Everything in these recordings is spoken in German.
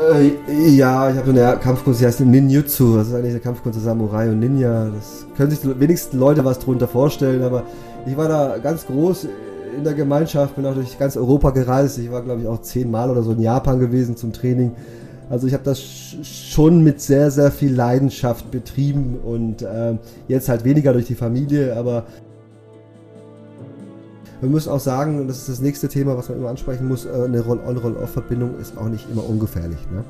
Äh, ja, ich habe so eine Kampfkunst, die heißt Ninjutsu. Das ist eigentlich eine Kampfkunst der Samurai und Ninja. Das können sich die wenigsten Leute was drunter vorstellen, aber ich war da ganz groß in der Gemeinschaft, bin auch durch ganz Europa gereist. Ich war, glaube ich, auch zehnmal oder so in Japan gewesen zum Training. Also ich habe das schon mit sehr, sehr viel Leidenschaft betrieben und äh, jetzt halt weniger durch die Familie, aber wir müssen auch sagen, und das ist das nächste Thema, was man immer ansprechen muss, äh, eine Roll-on-Roll-off-Verbindung ist auch nicht immer ungefährlich. Ne?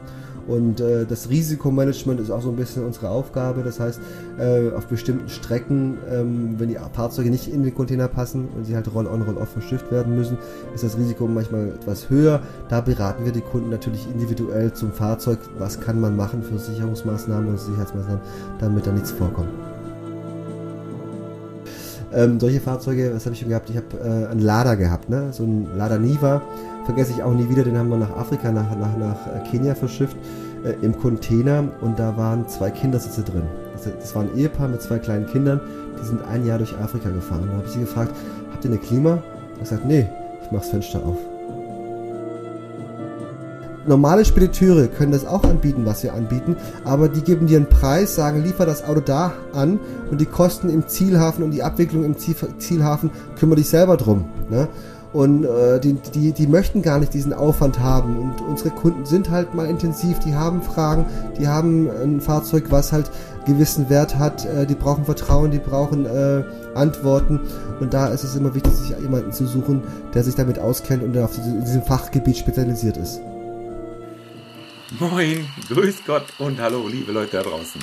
Und äh, das Risikomanagement ist auch so ein bisschen unsere Aufgabe. Das heißt, äh, auf bestimmten Strecken, ähm, wenn die Fahrzeuge nicht in den Container passen und sie halt Roll-on, Roll-off verschifft werden müssen, ist das Risiko manchmal etwas höher. Da beraten wir die Kunden natürlich individuell zum Fahrzeug. Was kann man machen für Sicherungsmaßnahmen und Sicherheitsmaßnahmen, damit da nichts vorkommt. Ähm, solche Fahrzeuge, was habe ich schon gehabt? Ich habe äh, einen Lada gehabt, ne? so ein Lada Niva. Vergesse ich auch nie wieder, den haben wir nach Afrika, nach, nach, nach äh, Kenia verschifft, äh, im Container und da waren zwei Kindersitze drin. Das, das war ein Ehepaar mit zwei kleinen Kindern, die sind ein Jahr durch Afrika gefahren. Da habe ich sie gefragt, habt ihr eine Klima? Ich gesagt, nee, ich mache das Fenster auf normale Spediteure können das auch anbieten, was wir anbieten, aber die geben dir einen Preis, sagen, liefer das Auto da an und die Kosten im Zielhafen und die Abwicklung im Zielhafen kümmere dich selber drum. Ne? Und äh, die, die, die möchten gar nicht diesen Aufwand haben. Und unsere Kunden sind halt mal intensiv, die haben Fragen, die haben ein Fahrzeug, was halt gewissen Wert hat, äh, die brauchen Vertrauen, die brauchen äh, Antworten. Und da ist es immer wichtig, sich jemanden zu suchen, der sich damit auskennt und der auf diesem Fachgebiet spezialisiert ist. Moin, grüß Gott und hallo, liebe Leute da draußen.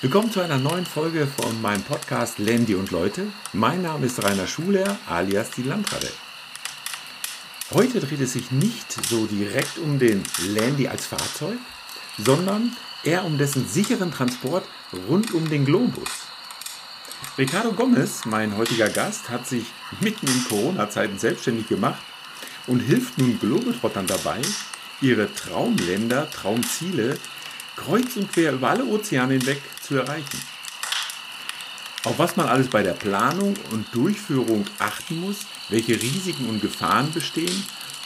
Willkommen zu einer neuen Folge von meinem Podcast Landy und Leute. Mein Name ist Rainer Schuler, alias die Landrade. Heute dreht es sich nicht so direkt um den Landy als Fahrzeug, sondern eher um dessen sicheren Transport rund um den Globus. Ricardo Gomez, mein heutiger Gast, hat sich mitten in Corona-Zeiten selbstständig gemacht und hilft nun Globetrottern dabei, ihre Traumländer, Traumziele kreuz und quer über alle Ozeane hinweg zu erreichen. Auf was man alles bei der Planung und Durchführung achten muss, welche Risiken und Gefahren bestehen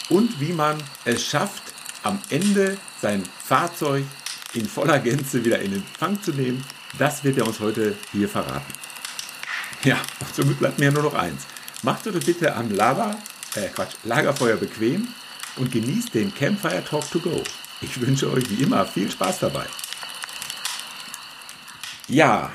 und wie man es schafft, am Ende sein Fahrzeug in voller Gänze wieder in Empfang zu nehmen, das wird er uns heute hier verraten. Ja, und somit bleibt mir nur noch eins. Macht euch bitte am Lava, äh Quatsch, Lagerfeuer bequem und genießt den Campfire Talk to Go. Ich wünsche euch wie immer viel Spaß dabei. Ja,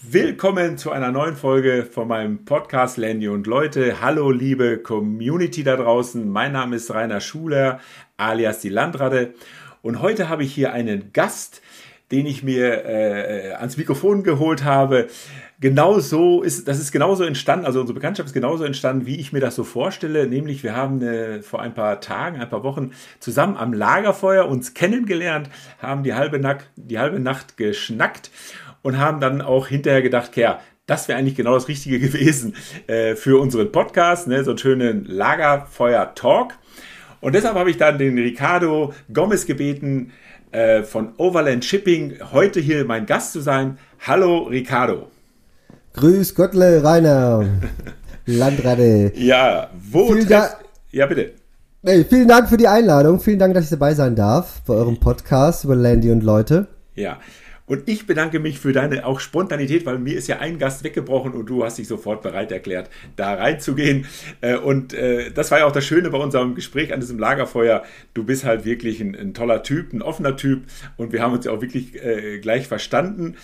willkommen zu einer neuen Folge von meinem Podcast Landy und Leute. Hallo liebe Community da draußen. Mein Name ist Rainer Schuler alias die Landrade und heute habe ich hier einen Gast, den ich mir äh, ans Mikrofon geholt habe genau so ist, das ist genauso entstanden, also unsere Bekanntschaft ist genauso entstanden, wie ich mir das so vorstelle. Nämlich, wir haben äh, vor ein paar Tagen, ein paar Wochen zusammen am Lagerfeuer uns kennengelernt, haben die halbe, Nacht, die halbe Nacht geschnackt und haben dann auch hinterher gedacht, ja, das wäre eigentlich genau das Richtige gewesen äh, für unseren Podcast, ne, so einen schönen Lagerfeuer-Talk. Und deshalb habe ich dann den Ricardo Gomez gebeten, äh, von Overland Shipping heute hier mein Gast zu sein. Hallo Ricardo. Grüß Gottle, Rainer. Landrade. Ja, wo vielen Dank, Ja, bitte. Hey, vielen Dank für die Einladung. Vielen Dank, dass ich dabei sein darf bei eurem Podcast über Landy und Leute. Ja. Und ich bedanke mich für deine auch Spontanität, weil mir ist ja ein Gast weggebrochen und du hast dich sofort bereit erklärt, da reinzugehen. Äh, und äh, das war ja auch das Schöne bei unserem Gespräch an diesem Lagerfeuer. Du bist halt wirklich ein, ein toller Typ, ein offener Typ und wir haben uns ja auch wirklich äh, gleich verstanden.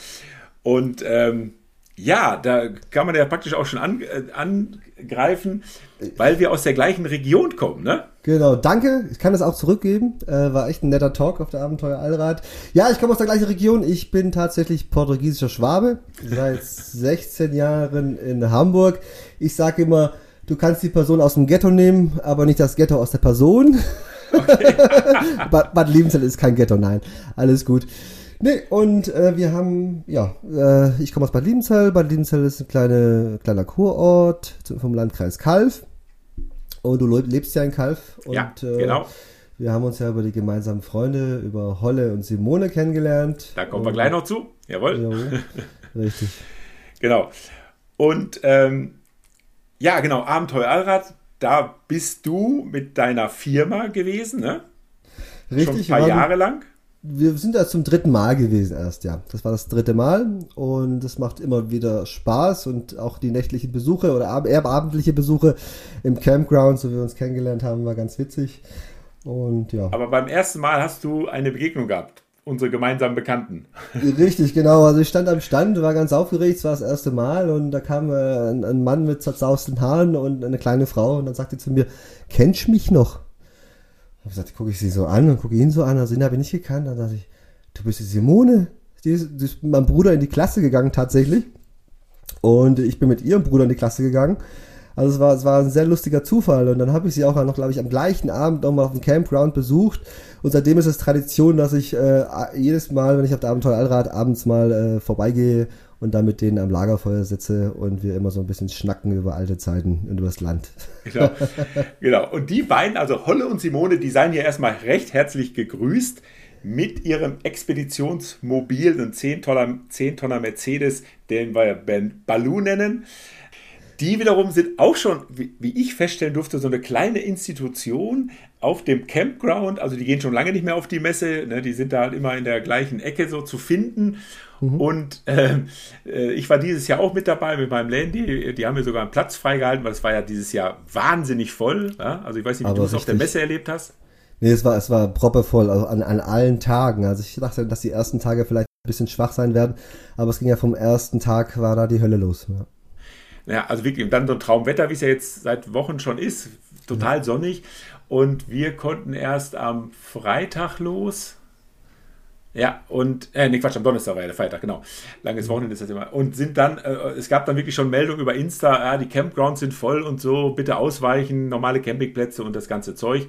Und ähm, ja, da kann man ja praktisch auch schon an, äh, angreifen, weil wir aus der gleichen Region kommen, ne? Genau, danke. Ich kann das auch zurückgeben. Äh, war echt ein netter Talk auf der Abenteuer Allrad. Ja, ich komme aus der gleichen Region. Ich bin tatsächlich portugiesischer Schwabe. Seit 16 Jahren in Hamburg. Ich sage immer, du kannst die Person aus dem Ghetto nehmen, aber nicht das Ghetto aus der Person. Okay. Bad, Bad Liebenzell ist kein Ghetto, nein. Alles gut. Nee, und äh, wir haben, ja, äh, ich komme aus Bad Liebenzell. Bad Liebenzell ist ein kleine, kleiner Kurort vom Landkreis Kalf. Und du lebst ja in Kalf. Und, ja, äh, genau. Wir haben uns ja über die gemeinsamen Freunde, über Holle und Simone kennengelernt. Da kommen wir gleich noch zu. Jawohl. Ja, richtig. genau. Und ähm, ja, genau, Abenteuer Allrad, da bist du mit deiner Firma gewesen, ne? Richtig. Schon ein paar Jahre lang? Wir sind da zum dritten Mal gewesen erst, ja. Das war das dritte Mal und es macht immer wieder Spaß und auch die nächtlichen Besuche oder eher abendliche Besuche im Campground, so wie wir uns kennengelernt haben, war ganz witzig. Und ja. Aber beim ersten Mal hast du eine Begegnung gehabt, unsere gemeinsamen Bekannten. Richtig, genau. Also ich stand am Stand, war ganz aufgeregt, es war das erste Mal und da kam äh, ein, ein Mann mit zerzausten Haaren und eine kleine Frau und dann sagte zu mir, kennst du mich noch? Habe gesagt, gucke ich sie so an und gucke ihn so an, also ihn habe ich nicht gekannt. Dann dachte ich, du bist die Simone. Die ist, die ist mit meinem Bruder in die Klasse gegangen tatsächlich. Und ich bin mit ihrem Bruder in die Klasse gegangen. Also es war, es war ein sehr lustiger Zufall. Und dann habe ich sie auch noch, glaube ich, am gleichen Abend nochmal auf dem Campground besucht. Und seitdem ist es Tradition, dass ich äh, jedes Mal, wenn ich auf der Abenteuer Allrad abends mal äh, vorbeigehe und dann mit denen am Lagerfeuer sitze und wir immer so ein bisschen schnacken über alte Zeiten und über das Land. Genau. genau. Und die beiden, also Holle und Simone, die seien hier erstmal recht herzlich gegrüßt mit ihrem Expeditionsmobil, ein 10-Tonner 10 Mercedes, den wir Ben Baloo nennen. Die wiederum sind auch schon, wie ich feststellen durfte, so eine kleine Institution auf dem Campground. Also die gehen schon lange nicht mehr auf die Messe. Ne? Die sind da halt immer in der gleichen Ecke so zu finden. Mhm. Und äh, äh, ich war dieses Jahr auch mit dabei mit meinem Landy. Die haben mir sogar einen Platz freigehalten, weil es war ja dieses Jahr wahnsinnig voll. Ja? Also ich weiß nicht, wie du es auf der Messe erlebt hast. Nee, es war, es war proppevoll also an, an allen Tagen. Also ich dachte, dass die ersten Tage vielleicht ein bisschen schwach sein werden, aber es ging ja vom ersten Tag, war da die Hölle los. Ja, ja also wirklich, dann so ein Traumwetter, wie es ja jetzt seit Wochen schon ist, total sonnig. Und wir konnten erst am Freitag los, ja, und, äh, nee, Quatsch, am Donnerstag war ja der Feiertag, genau. Langes mhm. Wochenende ist das immer. Und sind dann, äh, es gab dann wirklich schon Meldungen über Insta, ja, die Campgrounds sind voll und so, bitte ausweichen, normale Campingplätze und das ganze Zeug.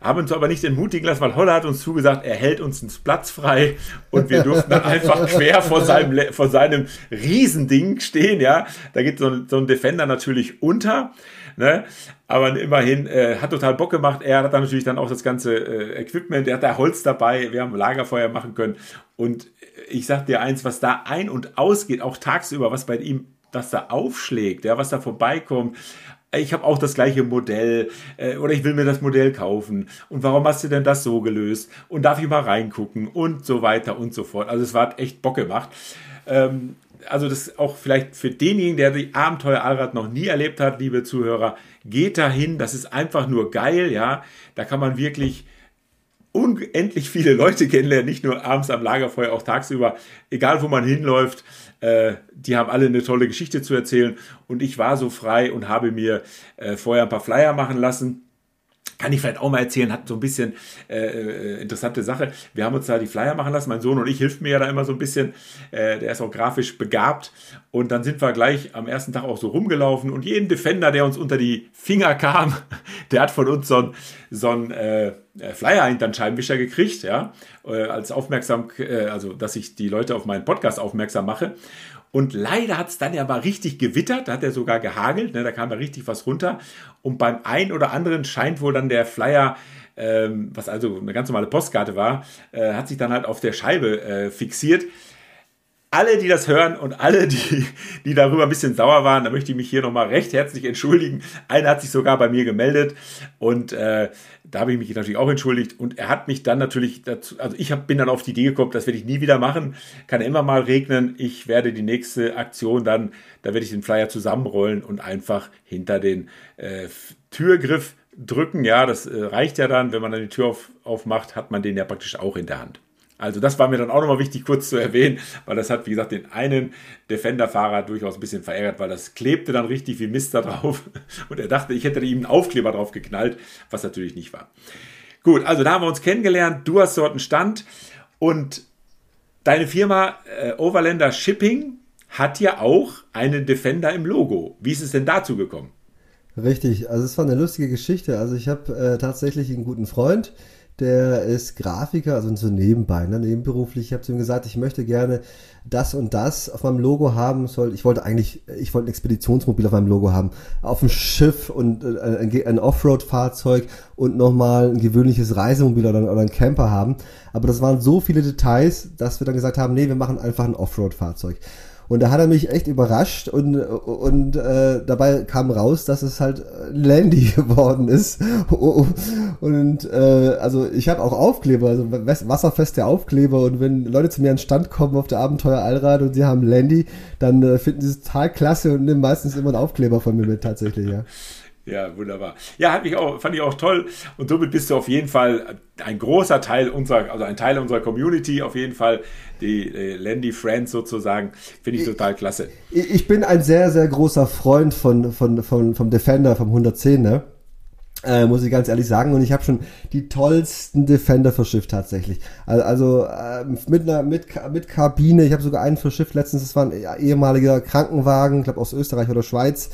Haben uns aber nicht entmutigen lassen, weil Holler hat uns zugesagt, er hält uns einen Platz frei und wir durften dann einfach quer vor seinem, vor seinem Riesending stehen, ja. Da geht so ein, so ein Defender natürlich unter. Ne? Aber immerhin äh, hat total Bock gemacht. Er hat dann natürlich dann auch das ganze äh, Equipment, er hat da Holz dabei, wir haben Lagerfeuer machen können. Und ich sag dir eins, was da ein- und ausgeht, auch tagsüber, was bei ihm, was da aufschlägt, ja, was da vorbeikommt. Ich habe auch das gleiche Modell äh, oder ich will mir das Modell kaufen. Und warum hast du denn das so gelöst? Und darf ich mal reingucken? Und so weiter und so fort. Also es war echt Bock gemacht. Ähm, also das auch vielleicht für denjenigen, der die Abenteuer Allrad noch nie erlebt hat, liebe Zuhörer, geht dahin. Das ist einfach nur geil, ja. Da kann man wirklich unendlich viele Leute kennenlernen, nicht nur abends am Lagerfeuer, auch tagsüber, egal wo man hinläuft. Äh, die haben alle eine tolle Geschichte zu erzählen. Und ich war so frei und habe mir äh, vorher ein paar Flyer machen lassen kann ich vielleicht auch mal erzählen, hat so ein bisschen äh, äh, interessante Sache. Wir haben uns da die Flyer machen lassen, mein Sohn und ich hilft mir ja da immer so ein bisschen. Äh, der ist auch grafisch begabt. Und dann sind wir gleich am ersten Tag auch so rumgelaufen und jeden Defender, der uns unter die Finger kam, der hat von uns so ein, so ein äh, Flyer hinter Scheibenwischer gekriegt, ja, äh, als aufmerksam, äh, also dass ich die Leute auf meinen Podcast aufmerksam mache. Und leider hat es dann ja mal richtig gewittert, da hat er sogar gehagelt, ne, da kam ja richtig was runter. Und beim einen oder anderen scheint wohl dann der Flyer, ähm, was also eine ganz normale Postkarte war, äh, hat sich dann halt auf der Scheibe äh, fixiert alle, die das hören und alle, die, die darüber ein bisschen sauer waren, da möchte ich mich hier nochmal recht herzlich entschuldigen. Einer hat sich sogar bei mir gemeldet und äh, da habe ich mich natürlich auch entschuldigt und er hat mich dann natürlich dazu, also ich hab, bin dann auf die Idee gekommen, das werde ich nie wieder machen, kann immer mal regnen. Ich werde die nächste Aktion dann, da werde ich den Flyer zusammenrollen und einfach hinter den äh, Türgriff drücken. Ja, das äh, reicht ja dann, wenn man dann die Tür auf, aufmacht, hat man den ja praktisch auch in der Hand. Also das war mir dann auch nochmal wichtig kurz zu erwähnen, weil das hat, wie gesagt, den einen Defender-Fahrer durchaus ein bisschen verärgert, weil das klebte dann richtig wie Mist da drauf und er dachte, ich hätte ihm einen Aufkleber drauf geknallt, was natürlich nicht war. Gut, also da haben wir uns kennengelernt, du hast dort einen Stand und deine Firma äh, Overlander Shipping hat ja auch einen Defender im Logo. Wie ist es denn dazu gekommen? Richtig, also es war eine lustige Geschichte. Also ich habe äh, tatsächlich einen guten Freund, der ist Grafiker, also so nebenbei, ne, nebenberuflich. Ich habe zu ihm gesagt, ich möchte gerne das und das auf meinem Logo haben. Soll, ich wollte eigentlich, ich wollte ein Expeditionsmobil auf meinem Logo haben. Auf dem Schiff und äh, ein, ein Offroad-Fahrzeug und nochmal ein gewöhnliches Reisemobil oder, oder ein Camper haben. Aber das waren so viele Details, dass wir dann gesagt haben, nee, wir machen einfach ein Offroad-Fahrzeug. Und da hat er mich echt überrascht und, und äh, dabei kam raus, dass es halt Landy geworden ist. Und äh, also ich habe auch Aufkleber, also wasserfeste Aufkleber. Und wenn Leute zu mir an den Stand kommen auf der Abenteuer Allrad und sie haben Landy, dann äh, finden sie es total klasse und nehmen meistens immer einen Aufkleber von mir mit, tatsächlich, ja. Ja, wunderbar. Ja, hat mich auch, fand ich auch toll. Und somit bist du auf jeden Fall ein großer Teil unserer, also ein Teil unserer Community, auf jeden Fall. Die äh, Landy Friends sozusagen. Finde ich total klasse. Ich, ich bin ein sehr, sehr großer Freund von, von, von, vom Defender, vom 110, ne? Äh, muss ich ganz ehrlich sagen. Und ich habe schon die tollsten Defender verschifft tatsächlich. Also äh, mit einer mit, mit Kabine. Ich habe sogar einen verschifft letztens. Das war ein ehemaliger Krankenwagen, ich glaube aus Österreich oder Schweiz.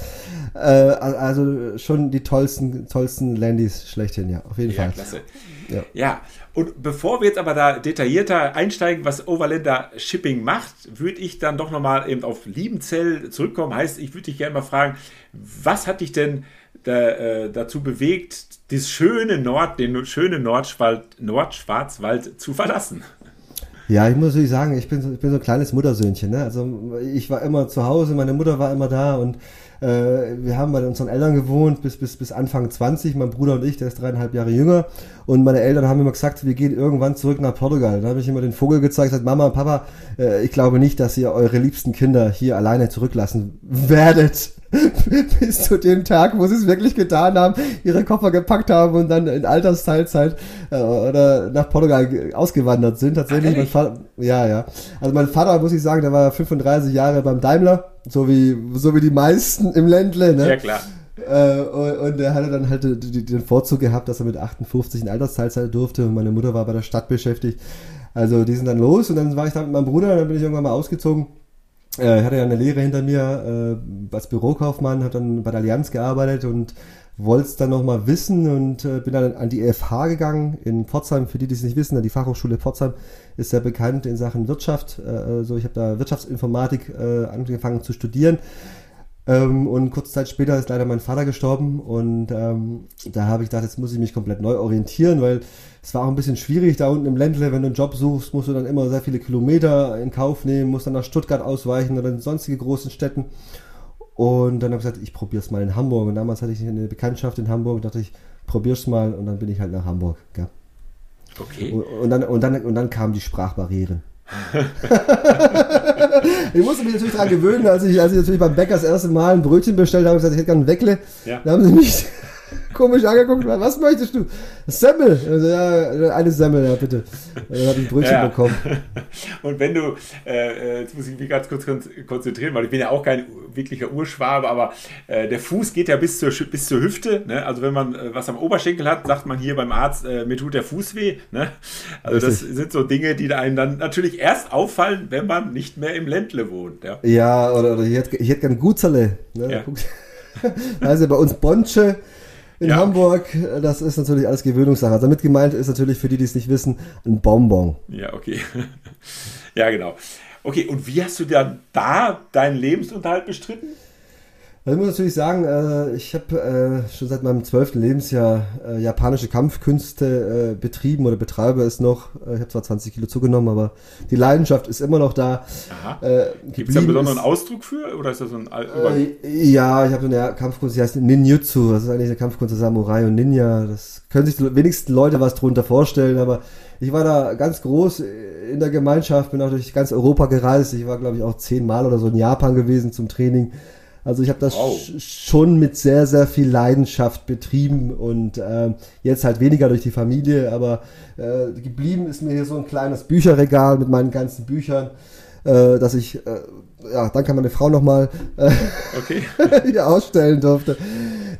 Äh, also schon die tollsten tollsten Landys schlechthin, ja, auf jeden ja, Fall. Klasse. Ja. ja, und bevor wir jetzt aber da detaillierter einsteigen, was Overlander Shipping macht, würde ich dann doch nochmal eben auf Liebenzell zurückkommen. Heißt, ich würde dich gerne mal fragen, was hat dich denn da, äh, dazu bewegt, das schöne Nord, den schönen Nordschwald, Nordschwarzwald zu verlassen? Ja, ich muss natürlich sagen, ich bin so, ich bin so ein kleines Muttersöhnchen. Ne? Also ich war immer zu Hause, meine Mutter war immer da und äh, wir haben bei unseren Eltern gewohnt bis, bis, bis Anfang 20, mein Bruder und ich, der ist dreieinhalb Jahre jünger. Und meine Eltern haben immer gesagt, wir gehen irgendwann zurück nach Portugal. Da habe ich immer den Vogel gezeigt, gesagt, Mama, Papa, äh, ich glaube nicht, dass ihr eure liebsten Kinder hier alleine zurücklassen werdet. bis zu dem Tag, wo sie es wirklich getan haben, ihre Koffer gepackt haben und dann in Altersteilzeit äh, oder nach Portugal ausgewandert sind. Tatsächlich, mein Vater, ja, ja. Also mein Vater, muss ich sagen, der war 35 Jahre beim Daimler, so wie, so wie die meisten im Ländle, ne? Ja, klar. Äh, und, und er hatte dann halt den Vorzug gehabt, dass er mit 58 in Altersteilzeit durfte und meine Mutter war bei der Stadt beschäftigt. Also die sind dann los und dann war ich dann mit meinem Bruder, dann bin ich irgendwann mal ausgezogen ich hatte ja eine Lehre hinter mir äh, als Bürokaufmann, habe dann bei der Allianz gearbeitet und wollte es dann nochmal wissen und äh, bin dann an die FH gegangen in Pforzheim. Für die, die es nicht wissen, die Fachhochschule Pforzheim ist sehr bekannt in Sachen Wirtschaft. Äh, also ich habe da Wirtschaftsinformatik äh, angefangen zu studieren. Ähm, und kurze Zeit später ist leider mein Vater gestorben und ähm, da habe ich gedacht, jetzt muss ich mich komplett neu orientieren, weil es war auch ein bisschen schwierig da unten im Ländle, wenn du einen Job suchst, musst du dann immer sehr viele Kilometer in Kauf nehmen, musst dann nach Stuttgart ausweichen oder in sonstige großen Städten. Und dann habe ich gesagt, ich probiere es mal in Hamburg. Und damals hatte ich eine Bekanntschaft in Hamburg und dachte ich, probier's mal und dann bin ich halt nach Hamburg. Gell? Okay. Und, und, dann, und, dann, und dann kamen die Sprachbarrieren. Ich musste mich natürlich daran gewöhnen, als ich, als ich natürlich beim Bäcker das erste Mal ein Brötchen bestellt habe, gesagt, ich hätte gerne ein Weckle. Ja. Da haben sie mich komisch angeguckt, was möchtest du? Semmel. Also, ja, eine Semmel, ja, bitte. Dann habe ich ein Brötchen ja. bekommen. Und wenn du, äh, äh, jetzt muss ich mich ganz kurz konzentrieren, weil ich bin ja auch kein wirklicher Urschwabe, aber äh, der Fuß geht ja bis zur, bis zur Hüfte. Ne? Also wenn man äh, was am Oberschenkel hat, sagt man hier beim Arzt, äh, mir tut der Fuß weh. Ne? Also Richtig. das sind so Dinge, die einem dann natürlich erst auffallen, wenn man nicht mehr im Ländle wohnt. Ja, ja oder, oder ich hätte, ich hätte gern Gutzerle. Ne? Ja. Also bei uns Bonche in ja. Hamburg, das ist natürlich alles Gewöhnungssache. Also damit gemeint ist natürlich für die, die es nicht wissen, ein Bonbon. Ja, okay. ja, genau. Okay, und wie hast du dann da deinen Lebensunterhalt bestritten? Also ich muss natürlich sagen, äh, ich habe äh, schon seit meinem zwölften Lebensjahr äh, japanische Kampfkünste betrieben oder betreibe es noch. ich habe zwar 20 Kilo zugenommen, aber die Leidenschaft ist immer noch da. Gibt es da einen besonderen Ausdruck für oder ist das so ein Ja, ich habe so eine Kampfkunst, die heißt Ninjutsu. Das ist eigentlich eine Kampfkunst der Samurai und Ninja. Das können sich die wenigsten Leute was drunter vorstellen, aber ich war da ganz groß in der Gemeinschaft, bin auch durch ganz Europa gereist. Ich war, glaube ich, auch zehnmal oder so in Japan gewesen zum Training. Also ich habe das wow. schon mit sehr, sehr viel Leidenschaft betrieben und äh, jetzt halt weniger durch die Familie, aber äh, geblieben ist mir hier so ein kleines Bücherregal mit meinen ganzen Büchern, äh, dass ich, äh, ja, danke an meine Frau nochmal, äh, okay. hier ausstellen durfte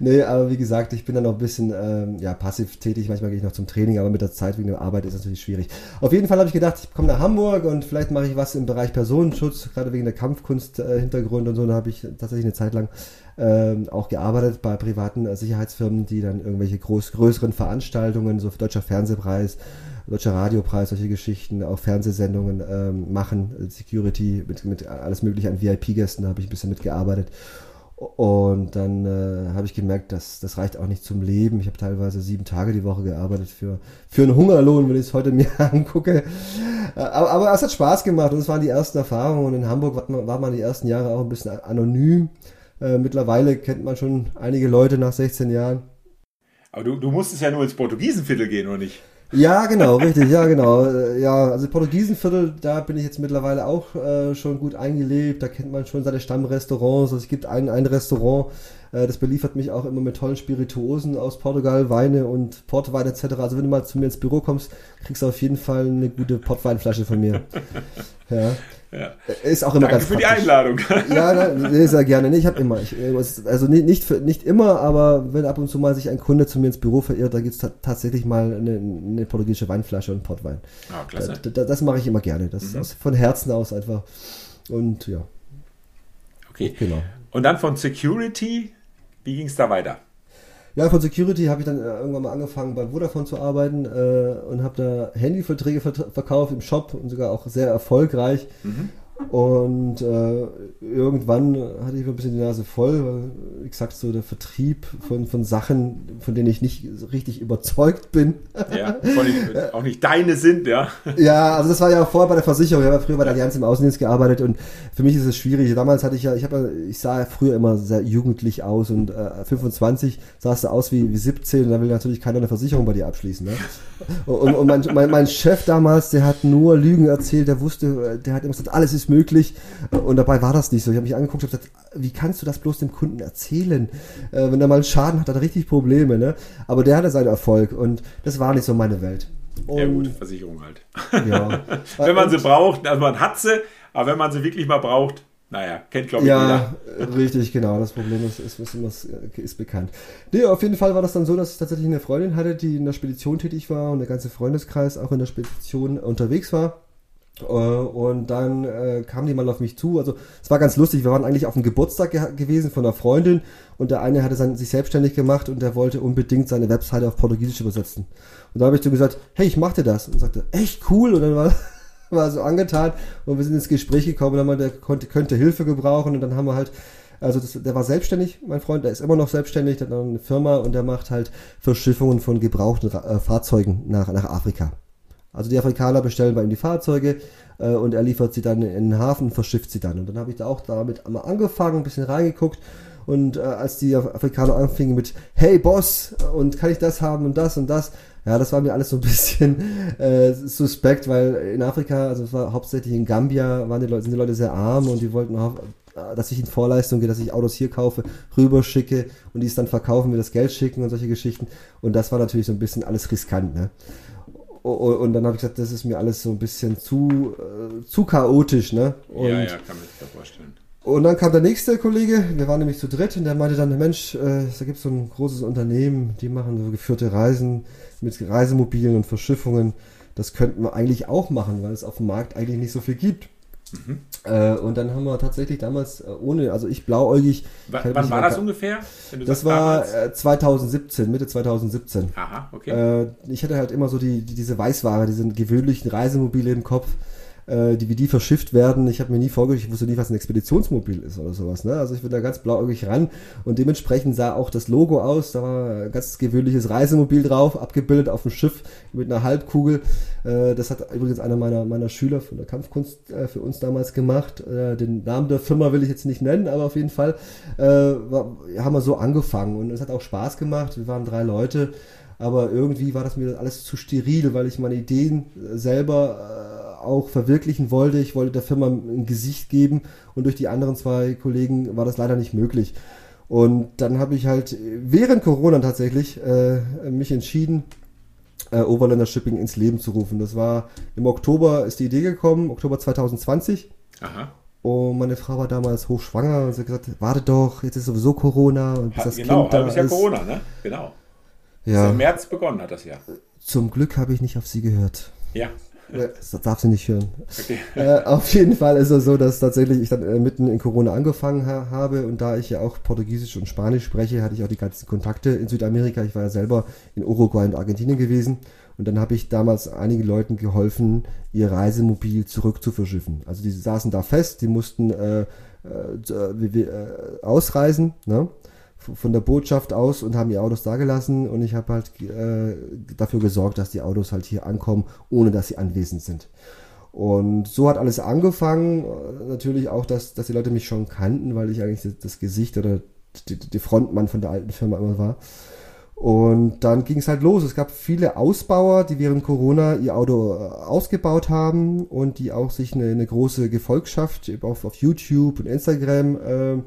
nee, aber wie gesagt, ich bin dann noch ein bisschen ähm, ja, passiv tätig. Manchmal gehe ich noch zum Training, aber mit der Zeit wegen der Arbeit ist natürlich schwierig. Auf jeden Fall habe ich gedacht, ich komme nach Hamburg und vielleicht mache ich was im Bereich Personenschutz, gerade wegen der Kampfkunst-Hintergrund äh, und so. Da habe ich tatsächlich eine Zeit lang ähm, auch gearbeitet bei privaten äh, Sicherheitsfirmen, die dann irgendwelche groß, größeren Veranstaltungen, so Deutscher Fernsehpreis, Deutscher Radiopreis, solche Geschichten, auch Fernsehsendungen ähm, machen, Security mit, mit alles mögliche an VIP-Gästen, da habe ich ein bisschen mitgearbeitet. Und dann äh, habe ich gemerkt, dass das reicht auch nicht zum Leben. Ich habe teilweise sieben Tage die Woche gearbeitet für, für einen Hungerlohn, wenn ich es heute mir angucke. Äh, aber, aber es hat Spaß gemacht und es waren die ersten Erfahrungen. Und in Hamburg war man, war man die ersten Jahre auch ein bisschen anonym. Äh, mittlerweile kennt man schon einige Leute nach 16 Jahren. Aber du, du musstest ja nur ins Portugiesenviertel gehen, oder nicht? Ja, genau, richtig, ja, genau. Äh, Ja, also Portugiesenviertel, da bin ich jetzt mittlerweile auch äh, schon gut eingelebt. Da kennt man schon seine Stammrestaurants. Also es gibt ein, ein Restaurant, äh, das beliefert mich auch immer mit tollen Spirituosen aus Portugal, Weine und Portwein etc. Also wenn du mal zu mir ins Büro kommst, kriegst du auf jeden Fall eine gute Portweinflasche von mir. Ja. Ja. Ist auch immer Danke ganz für die praktisch. Einladung. Ja, nee, sehr gerne. Nee, ich habe immer. Ich, äh, es- also nicht, nicht, für, nicht immer, aber wenn ab und zu mal sich ein Kunde zu mir ins Büro verirrt, da gibt's ta tatsächlich mal eine, eine portugiesische Weinflasche und Portwein. Ah, Da, klasse. da, das mache ich immer gerne. Das ist aus, von Herzen aus einfach. Und ja, Okay. genau. Und dann von Security, wie ging es da weiter? Ja, von Security habe ich dann äh, irgendwann mal angefangen bei Vodafone zu arbeiten äh, und habe da Handyverträge vert verkauft im Shop und sogar auch sehr erfolgreich. Und äh, irgendwann hatte ich mir ein bisschen die Nase voll, weil, wie gesagt, so der Vertrieb von, von Sachen, von denen ich nicht so richtig überzeugt bin. Ja, allem auch nicht deine sind, ja. Ja, also das war ja auch vorher bei der Versicherung. Ich habe ja früher bei der Allianz im Außendienst gearbeitet und für mich ist es schwierig. Damals hatte ich ja, ich habe, ja- ich sah ja früher immer sehr jugendlich aus und äh, 25 sahst du aus wie, wie 17 und da will natürlich keiner eine Versicherung bei dir abschließen. Ne? Und, und mein, mein, mein Chef damals, der hat nur Lügen erzählt, der wusste, der hat immer gesagt, alles ist möglich und dabei war das nicht so. Ich habe mich angeguckt und gesagt, wie kannst du das bloß dem Kunden erzählen? Äh, wenn er mal einen Schaden hat, hat er richtig Probleme. Ne? Aber der hatte seinen Erfolg und das war nicht so meine Welt. Und, Ja gut, Versicherung halt. Ja. Wenn man sie braucht, also man hat sie, aber wenn man sie wirklich mal braucht, naja, kennt glaube ich Ja, äh, richtig, genau. Das Problem ist, ist, ist, ist, ist bekannt. Nee, auf jeden Fall war das dann so, dass ich tatsächlich eine Freundin hatte, die in der Spedition tätig war und der ganze Freundeskreis auch in der Spedition unterwegs war. Äh, Und dann äh, kam die mal auf mich zu. Also es war ganz lustig. Wir waren eigentlich auf dem Geburtstag ge gewesen von einer Freundin und der eine hatte sein, sich selbstständig gemacht und der wollte unbedingt seine Webseite auf Portugiesisch übersetzen. Und da habe ich zu ihm gesagt, hey, ich mach dir das. Und sagte, echt cool. Und dann war war so angetan und wir sind ins Gespräch gekommen und dann meinte, der konnte, könnte Hilfe gebrauchen und dann haben wir halt, also das, der war selbstständig, mein Freund, der ist immer noch selbstständig, der hat noch eine Firma und der macht halt Verschiffungen von gebrauchten Ra- äh, Fahrzeugen nach, nach Afrika. Also die Afrikaner bestellen bei ihm die Fahrzeuge äh, und er liefert sie dann in den Hafen verschifft sie dann. Und dann habe ich da auch damit mal angefangen, ein bisschen reingeguckt. Und äh, als die Af- Afrikaner anfingen mit, hey Boss, und kann ich das haben und das und das, ja, das war mir alles so ein bisschen äh, suspekt, weil in Afrika, also es war hauptsächlich in Gambia, waren die Leute, sind die Leute sehr arm und die wollten auch, äh, dass ich in Vorleistung gehe, dass ich Autos hier kaufe, rüberschicke und die es dann verkaufen, mir das Geld schicken und solche Geschichten. Und das war natürlich so ein bisschen alles riskant, ne? O- o- Und dann habe ich gesagt, das ist mir alles so ein bisschen zu, äh, zu chaotisch, ne? Und, Ja, ja, kann man sich da vorstellen. und dann kam der nächste Kollege, wir waren nämlich zu dritt und der meinte dann, Mensch, äh, da gibt es so ein großes Unternehmen, die machen so geführte Reisen mit Reisemobilen und Verschiffungen. Das könnten wir eigentlich auch machen, weil es auf dem Markt eigentlich nicht so viel gibt. Äh, und dann haben wir tatsächlich damals äh, ohne, also ich blauäugig. W ich wann war das ungefähr? Das war damals? äh, 2017, Mitte 2017. Aha, okay. Äh, ich hatte halt immer so die, die, diese Weißware, diese gewöhnlichen Reisemobile im Kopf, äh, die wie die verschifft werden. Ich habe mir nie vorgestellt, ich wusste nie, was ein Expeditionsmobil ist oder sowas. Ne? Also ich bin da ganz blauäugig ran und dementsprechend sah auch das Logo aus. Da war ein ganz gewöhnliches Reisemobil drauf, abgebildet auf dem Schiff mit einer Halbkugel. Äh, das hat übrigens einer meiner, meiner Schüler von der Kampfkunst äh, für uns damals gemacht. Äh, den Namen der Firma will ich jetzt nicht nennen, aber auf jeden Fall äh, war, haben wir so angefangen und es hat auch Spaß gemacht. Wir waren drei Leute. Aber irgendwie war das mir alles zu steril, weil ich meine Ideen selber äh, auch verwirklichen wollte. Ich wollte der Firma ein Gesicht geben und durch die anderen zwei Kollegen war das leider nicht möglich. Und dann habe ich halt während Corona tatsächlich äh, mich entschieden, äh, Overlander Shipping ins Leben zu rufen. Das war im Oktober ist die Idee gekommen, Oktober 2020. Aha. Und meine Frau war damals hochschwanger und sie hat gesagt, warte doch, jetzt ist sowieso Corona und bis Ha, das genau, Kind da ist. Corona, ne? Genau. Ja, Im März begonnen hat das Jahr. zum Glück habe ich nicht auf sie gehört. Ja, Ja, Das darf sie nicht hören. okay. Äh, auf jeden Fall ist es so, dass tatsächlich ich dann äh, mitten in Corona angefangen ha habe und da ich ja auch Portugiesisch und Spanisch spreche, hatte ich auch die ganzen Kontakte in Südamerika. Ich war ja selber in Uruguay und Argentinien gewesen und dann habe ich damals einigen Leuten geholfen, ihr Reisemobil zurück zu verschiffen. Also die saßen da fest, die mussten äh, äh, wie, äh, ausreisen, ne? Von der Botschaft aus und haben die Autos da gelassen und ich habe halt äh, dafür gesorgt, dass die Autos halt hier ankommen, ohne dass sie anwesend sind. Und so hat alles angefangen. Äh, Natürlich auch, dass, dass die Leute mich schon kannten, weil ich eigentlich das- Gesicht oder die Frontmann von der alten Firma immer war. Und dann ging es halt los. Es gab viele Ausbauer, die während Corona ihr Auto äh, ausgebaut haben und die auch sich eine, eine große Gefolgschaft auf, auf YouTube und Instagram äh,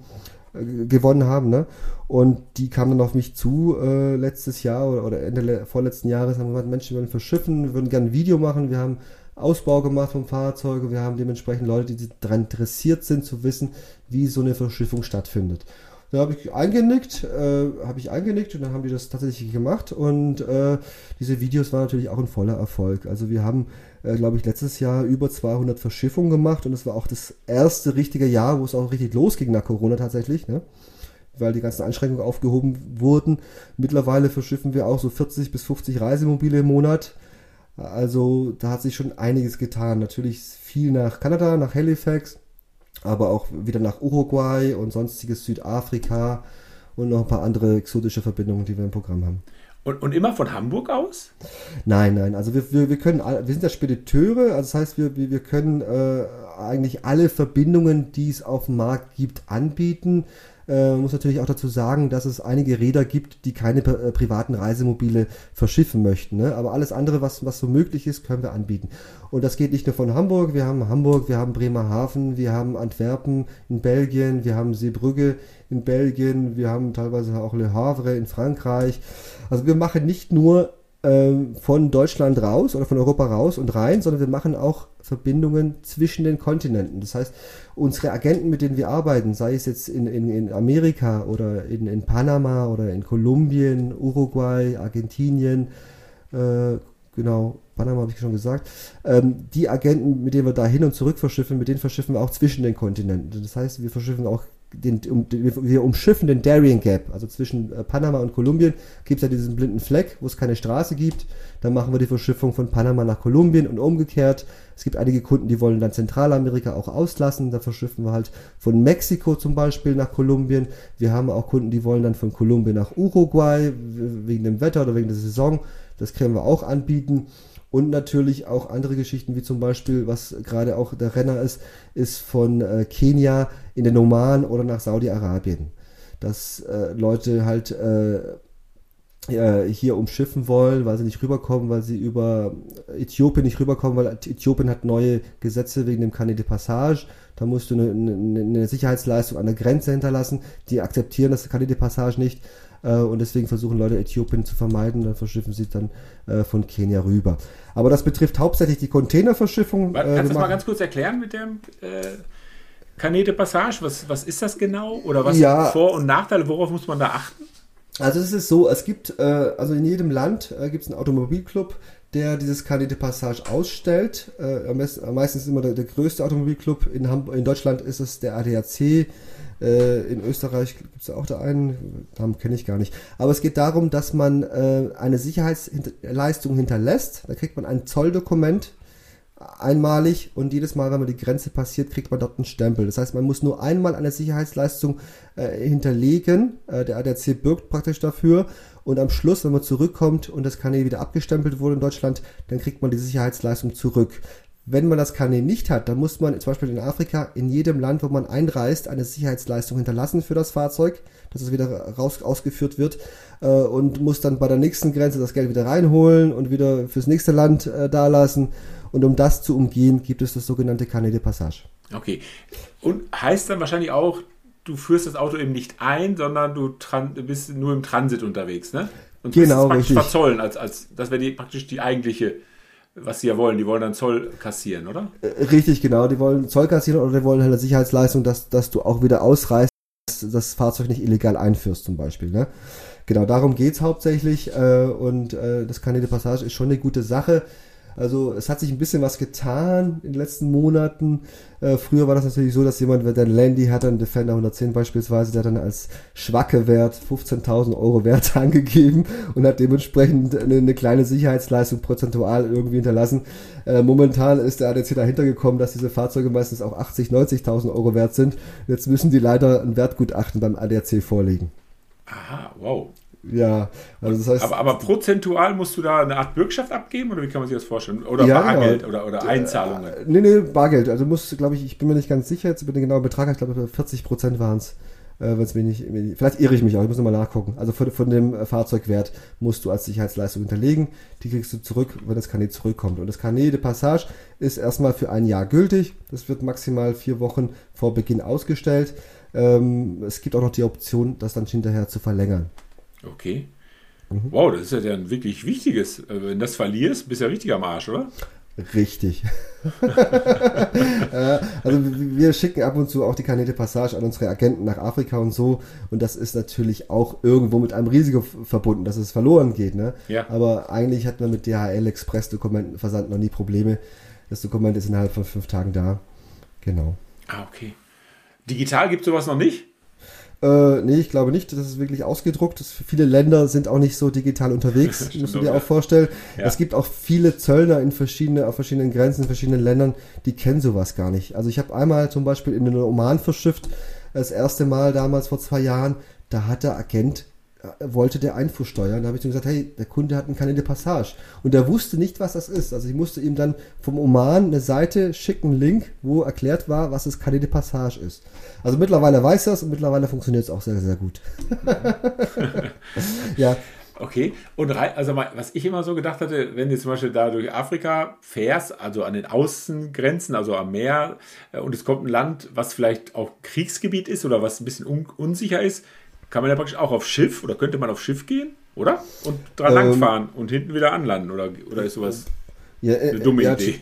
gewonnen haben. Ne? Und die kamen dann auf mich zu äh, letztes Jahr oder, oder Ende vorletzten Jahres, haben gesagt, Menschen, wir wollen verschiffen, wir würden gerne ein Video machen. Wir haben Ausbau gemacht vom Fahrzeug und wir haben dementsprechend Leute, die daran interessiert sind, zu wissen, wie so eine Verschiffung stattfindet. Da habe ich eingenickt, äh, habe ich eingenickt und dann haben die das tatsächlich gemacht und äh, diese Videos waren natürlich auch ein voller Erfolg. Also wir haben, äh, glaube ich, letztes Jahr über 200 Verschiffungen gemacht und es war auch das erste richtige Jahr, wo es auch richtig losging nach Corona tatsächlich, ne? weil die ganzen Einschränkungen aufgehoben wurden. Mittlerweile verschiffen wir auch so 40 bis 50 Reisemobile im Monat. Also da hat sich schon einiges getan. Natürlich viel nach Kanada, nach Halifax, aber auch wieder nach Uruguay und sonstiges Südafrika und noch ein paar andere exotische Verbindungen, die wir im Programm haben. Und, und immer von Hamburg aus? Nein, nein. Also wir, wir, wir können, wir sind ja Spediteure, also das heißt, wir, wir, können äh, eigentlich alle Verbindungen, die es auf dem Markt gibt, anbieten. Äh, muss natürlich auch dazu sagen, dass es einige Räder gibt, die keine äh, privaten Reisemobile verschiffen möchten. Ne? Aber alles andere, was, was so möglich ist, können wir anbieten. Und das geht nicht nur von Hamburg. Wir haben Hamburg, wir haben Bremerhaven, wir haben Antwerpen in Belgien, wir haben Seebrügge in Belgien, wir haben teilweise auch Le Havre in Frankreich. Also wir machen nicht nur ähm, von Deutschland raus oder von Europa raus und rein, sondern wir machen auch Verbindungen zwischen den Kontinenten. Das heißt, unsere Agenten, mit denen wir arbeiten, sei es jetzt in, in, in Amerika oder in, in Panama oder in Kolumbien, Uruguay, Argentinien, äh, genau, Panama habe ich schon gesagt, ähm, die Agenten, mit denen wir da hin und zurück verschiffen, mit denen verschiffen wir auch zwischen den Kontinenten. Das heißt, wir verschiffen auch den, um, wir umschiffen den Darien Gap, also zwischen äh, Panama und Kolumbien gibt es ja diesen blinden Fleck, wo es keine Straße gibt. Dann machen wir die Verschiffung von Panama nach Kolumbien und umgekehrt. Es gibt einige Kunden, die wollen dann Zentralamerika auch auslassen. Da verschiffen wir halt von Mexiko zum Beispiel nach Kolumbien. Wir haben auch Kunden, die wollen dann von Kolumbien nach Uruguay wegen dem Wetter oder wegen der Saison. Das können wir auch anbieten. Und natürlich auch andere Geschichten, wie zum Beispiel, was gerade auch der Renner ist, ist von äh, Kenia in den Oman oder nach Saudi-Arabien. Dass äh, Leute halt äh, hier umschiffen wollen, weil sie nicht rüberkommen, weil sie über Äthiopien nicht rüberkommen, weil Äthiopien hat neue Gesetze wegen dem Cannet de Passage. Da musst du eine, eine, eine, Sicherheitsleistung an der Grenze hinterlassen. Die akzeptieren das Cannet de Passage nicht. Äh, und deswegen versuchen Leute Äthiopien zu vermeiden, dann verschiffen sie dann äh, von Kenia rüber. Aber das betrifft hauptsächlich die Containerverschiffung. Kannst du das mal ganz kurz erklären mit dem äh, Canete Passage? Was, was ist das genau? Oder was ja, Vor- und Nachteile? Worauf muss man da achten? Also es ist so, es gibt, äh, also in jedem Land äh, gibt es einen Automobilclub, der dieses Canete Passage ausstellt. Äh, meistens immer der, der größte Automobilclub. In, Hamburg, in Deutschland ist es der ADAC. Äh, in Österreich gibt es auch da einen, Namen kenne ich gar nicht. Aber es geht darum, dass man äh, eine Sicherheitsleistung hinterlässt. Da kriegt man ein Zolldokument einmalig und jedes Mal, wenn man die Grenze passiert, kriegt man dort einen Stempel. Das heißt, man muss nur einmal eine Sicherheitsleistung äh, hinterlegen. Äh, der ADAC birgt praktisch dafür und am Schluss, wenn man zurückkommt und das Kanal wieder abgestempelt wurde in Deutschland, dann kriegt man die Sicherheitsleistung zurück. Wenn man das Kanal nicht hat, dann muss man zum Beispiel in Afrika in jedem Land, wo man einreist, eine Sicherheitsleistung hinterlassen für das Fahrzeug, dass es wieder raus ausgeführt wird äh, und muss dann bei der nächsten Grenze das Geld wieder reinholen und wieder fürs nächste Land äh, dalassen. Und um das zu umgehen, gibt es das sogenannte Carnet de Passage. Okay. Und heißt dann wahrscheinlich auch, du führst das Auto eben nicht ein, sondern du bist nur im Transit unterwegs, ne? Und genau, das praktisch verzollen, als, als das wäre die, praktisch die eigentliche, was sie ja wollen. Die wollen dann Zoll kassieren, oder? Äh, richtig, genau. Die wollen Zoll kassieren oder die wollen halt eine Sicherheitsleistung, dass, dass du auch wieder ausreißt, dass das Fahrzeug nicht illegal einführst, zum Beispiel, ne? Genau, darum geht's hauptsächlich äh, und äh, das Carnet de Passage ist schon eine gute Sache. Also es hat sich ein bisschen was getan in den letzten Monaten. Äh, früher war das natürlich so, dass jemand, wenn der Landy hat, einen Defender 110 beispielsweise, der dann als schwacke Wert 15.000 Euro Wert angegeben und hat dementsprechend eine, eine, kleine Sicherheitsleistung prozentual irgendwie hinterlassen. Äh, momentan ist der ADC dahinter gekommen, dass diese Fahrzeuge meistens auch 80, 90.000 Euro wert sind. Jetzt müssen die leider ein Wertgutachten beim ADAC vorlegen. Aha, wow. Ja, also das heißt. Aber, aber, prozentual musst du da eine Art Bürgschaft abgeben oder wie kann man sich das vorstellen? Oder ja, Bargeld genau. oder, oder Einzahlungen? Äh, nee, nee, Bargeld. Also muss, glaube ich, ich bin mir nicht ganz sicher jetzt über den genauen Betrag, ich glaube 40 Prozent waren es. Äh, wenn's mir nicht, vielleicht irre ich mich auch, ich muss nochmal nachgucken. Also von, von dem äh, Fahrzeugwert musst du als Sicherheitsleistung hinterlegen. Die kriegst du zurück, wenn das Carnet zurückkommt. Und das Carnet de Passage ist erstmal für ein Jahr gültig. Das wird maximal vier Wochen vor Beginn ausgestellt. Ähm, es gibt auch noch die Option, das dann hinterher zu verlängern. Okay. Mhm. Wow, das ist ja ein wirklich wichtiges. Äh, wenn das verlierst, bist du ja richtig am Arsch, oder? Richtig. also wir schicken ab und zu auch die Kanäle Passage an unsere Agenten nach Afrika und so. Und das ist natürlich auch irgendwo mit einem Risiko verbunden, dass es verloren geht. Ne? Ja. Aber eigentlich hat man mit DHL Express Dokumentenversand noch nie Probleme. Das Dokument ist innerhalb von fünf Tagen da. Genau. Ah, okay. Digital gibt es sowas noch nicht? Äh, nee, ich glaube nicht. Das ist wirklich ausgedruckt. Das, viele Länder sind auch nicht so digital unterwegs, musst du dir auch vorstellen. Ja. Es gibt auch viele Zöllner in verschiedene, auf verschiedenen Grenzen, in verschiedenen Ländern, die kennen sowas gar nicht. Also ich habe einmal zum Beispiel in den Oman verschifft, das erste Mal damals vor zwei Jahren, da hat der Agent wollte der Einfuhrsteuer. Da habe ich ihm gesagt, hey, der Kunde hat keine de Passage. Und er wusste nicht, was das ist. Also ich musste ihm dann vom Oman eine Seite schicken, Link, wo erklärt war, was das keine de Passage ist. Also mittlerweile weiß er es und mittlerweile funktioniert es auch sehr, sehr gut. ja. Okay, und also was ich immer so gedacht hatte, wenn du zum Beispiel da durch Afrika fährst, also an den Außengrenzen, also am Meer, äh, und es kommt ein Land, was vielleicht auch Kriegsgebiet ist oder was ein bisschen un unsicher ist, kann man ja praktisch auch auf Schiff oder könnte man auf Schiff gehen, oder? Und dran ähm, langfahren und hinten wieder anlanden oder, oder ist sowas ja, äh, eine dumme ja, Idee?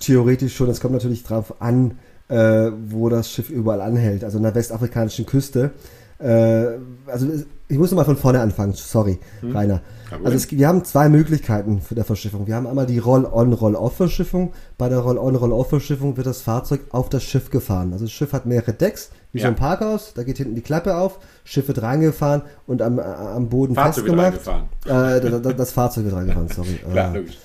Theoretisch schon, es kommt natürlich drauf an, äh, wo das Schiff überall anhält, also an der westafrikanischen Küste. Äh, also ich muss mal von vorne anfangen, sorry, hm. Rainer. Also es, wir haben zwei Möglichkeiten für der Verschiffung. Wir haben einmal die Roll-on, Roll-off-Verschiffung. Bei der Roll-on, Roll-off-Verschiffung wird das Fahrzeug auf das Schiff gefahren. Also das Schiff hat mehrere Decks, wie ja. so ein Parkhaus. Da geht hinten die Klappe auf, Schiff wird reingefahren und am, am Boden Fahrzeug festgemacht. Äh, das, das, Fahrzeug wird reingefahren, sorry. Klar, äh, logisch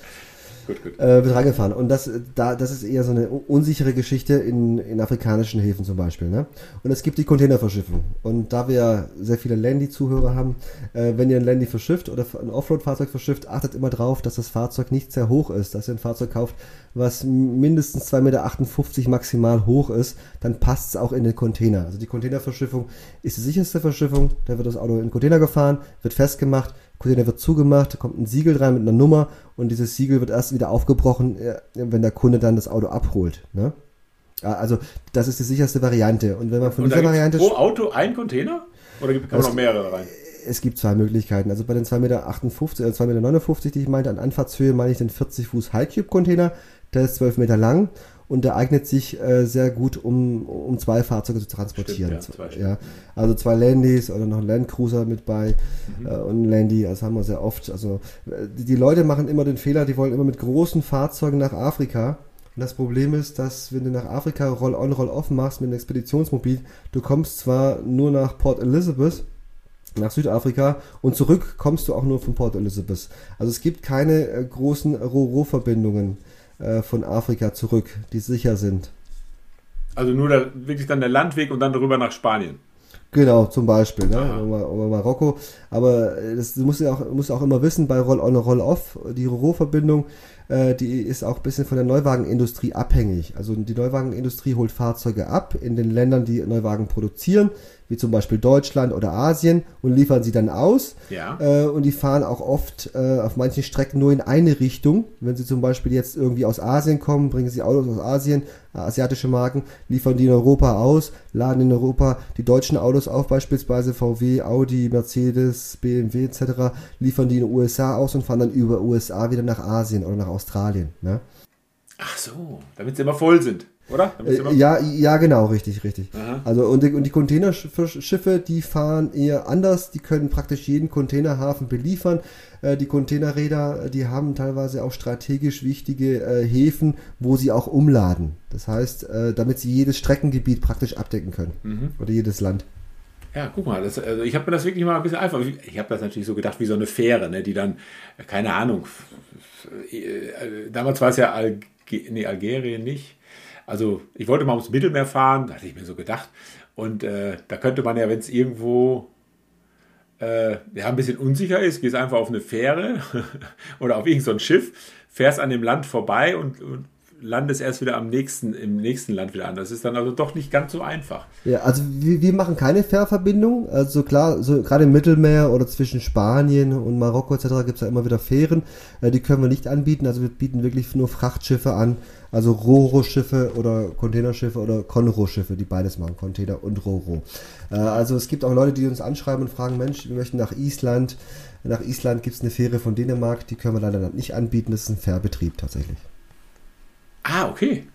gut, gut. Äh, wird rangefahren. Und das, da, das ist eher so eine unsichere Geschichte in, in afrikanischen Häfen zum Beispiel. Ne? Und es gibt die Containerverschiffung. Und da wir sehr viele Landy-Zuhörer haben, äh, wenn ihr ein Landy verschifft oder ein Offroad-Fahrzeug verschifft, achtet immer drauf, dass das Fahrzeug nicht sehr hoch ist. Dass ihr ein Fahrzeug kauft, was mindestens 2,58 Meter maximal hoch ist, dann passt es auch in den Container. Also die Containerverschiffung ist die sicherste Verschiffung. Da wird das Auto in den Container gefahren, wird festgemacht, Container wird zugemacht, da kommt ein Siegel rein mit einer Nummer und dieses Siegel wird erst wieder aufgebrochen, äh, wenn der Kunde dann das Auto abholt. Ne? Also das ist die sicherste Variante. Und wenn man von und dieser Variante... Pro Auto ein Container? Oder kann man noch mehrere rein? Es gibt zwei Möglichkeiten. Also bei den 2,58 Meter, äh, 2,59 Meter, die ich meinte, an Anfahrtshöhe meine ich den 40 Fuß High Cube Container. Der ist 12 Meter lang und der eignet sich äh, sehr gut, um, um zwei Fahrzeuge zu transportieren. Stimmt, ja, ja, also zwei Landys oder noch ein Landcruiser mit bei mhm. äh, und ein Landy, das haben wir sehr oft. Also äh, die, die Leute machen immer den Fehler, die wollen immer mit großen Fahrzeugen nach Afrika. Und das Problem ist, dass wenn du nach Afrika Roll-on, Roll-off machst mit einem Expeditionsmobil, du kommst zwar nur nach Port Elizabeth, nach Südafrika und zurück kommst du auch nur von Port Elizabeth. Also es gibt keine äh, großen Ro-Ro-Verbindungen äh, von Afrika zurück, die sicher sind. Also nur der, wirklich dann der Landweg und dann darüber nach Spanien. Genau, zum Beispiel, ne? Oder, oder Marokko. Aber äh, das musst du auch, musst auch immer wissen, bei Roll-on, Roll-off, die Rohverbindung, äh, die ist auch ein bisschen von der Neuwagenindustrie abhängig. Also die Neuwagenindustrie holt Fahrzeuge ab in den Ländern, die Neuwagen produzieren, wie zum Beispiel Deutschland oder Asien, und liefern sie dann aus. Ja. Äh, und die fahren auch oft äh, auf manchen Strecken nur in eine Richtung. Wenn sie zum Beispiel jetzt irgendwie aus Asien kommen, bringen sie Autos aus Asien, asiatische Marken, liefern die in Europa aus, laden in Europa die deutschen Autos auf, beispielsweise VW, Audi, Mercedes, BMW etc., liefern die in den USA aus und fahren dann über USA wieder nach Asien oder nach Australien. Ne? Ach so, damit sie immer voll sind oder? Äh, ja, ja, genau, richtig, richtig. Aha. Also und die, und die Containerschiffe, die fahren eher anders, die können praktisch jeden Containerhafen beliefern. Äh, die Containerräder, die haben teilweise auch strategisch wichtige äh, Häfen, wo sie auch umladen. Das heißt, äh, damit sie jedes Streckengebiet praktisch abdecken können. Mhm. Oder jedes Land. Ja, guck mal, das, also ich habe mir das wirklich mal ein bisschen einfach. Ich habe das natürlich so gedacht wie so eine Fähre, ne, die dann, keine Ahnung, äh, damals war es ja Alg nee, Algerien nicht also ich wollte mal ums Mittelmeer fahren, da hatte ich mir so gedacht. Und äh, da könnte man ja, wenn es irgendwo äh, ja, ein bisschen unsicher ist, gehst einfach auf eine Fähre oder auf irgendein so Schiff, fährst an dem Land vorbei und, und landest erst wieder am nächsten, im nächsten Land wieder an. Das ist dann also doch nicht ganz so einfach. Ja, also wir, wir machen keine Fährverbindung. Also klar, so gerade im Mittelmeer oder zwischen Spanien und Marokko etc. gibt es ja immer wieder Fähren. Äh, die können wir nicht anbieten. Also wir bieten wirklich nur Frachtschiffe an. Also Roro-Schiffe oder Containerschiffe oder Conro-Schiffe, die beides machen, Container und Roro. Äh, also es gibt auch Leute, die uns anschreiben und fragen, Mensch, wir möchten nach Island. Nach Island gibt es eine Fähre von Dänemark, die können wir leider nicht anbieten. Das ist ein Fährbetrieb tatsächlich. Ah, okay.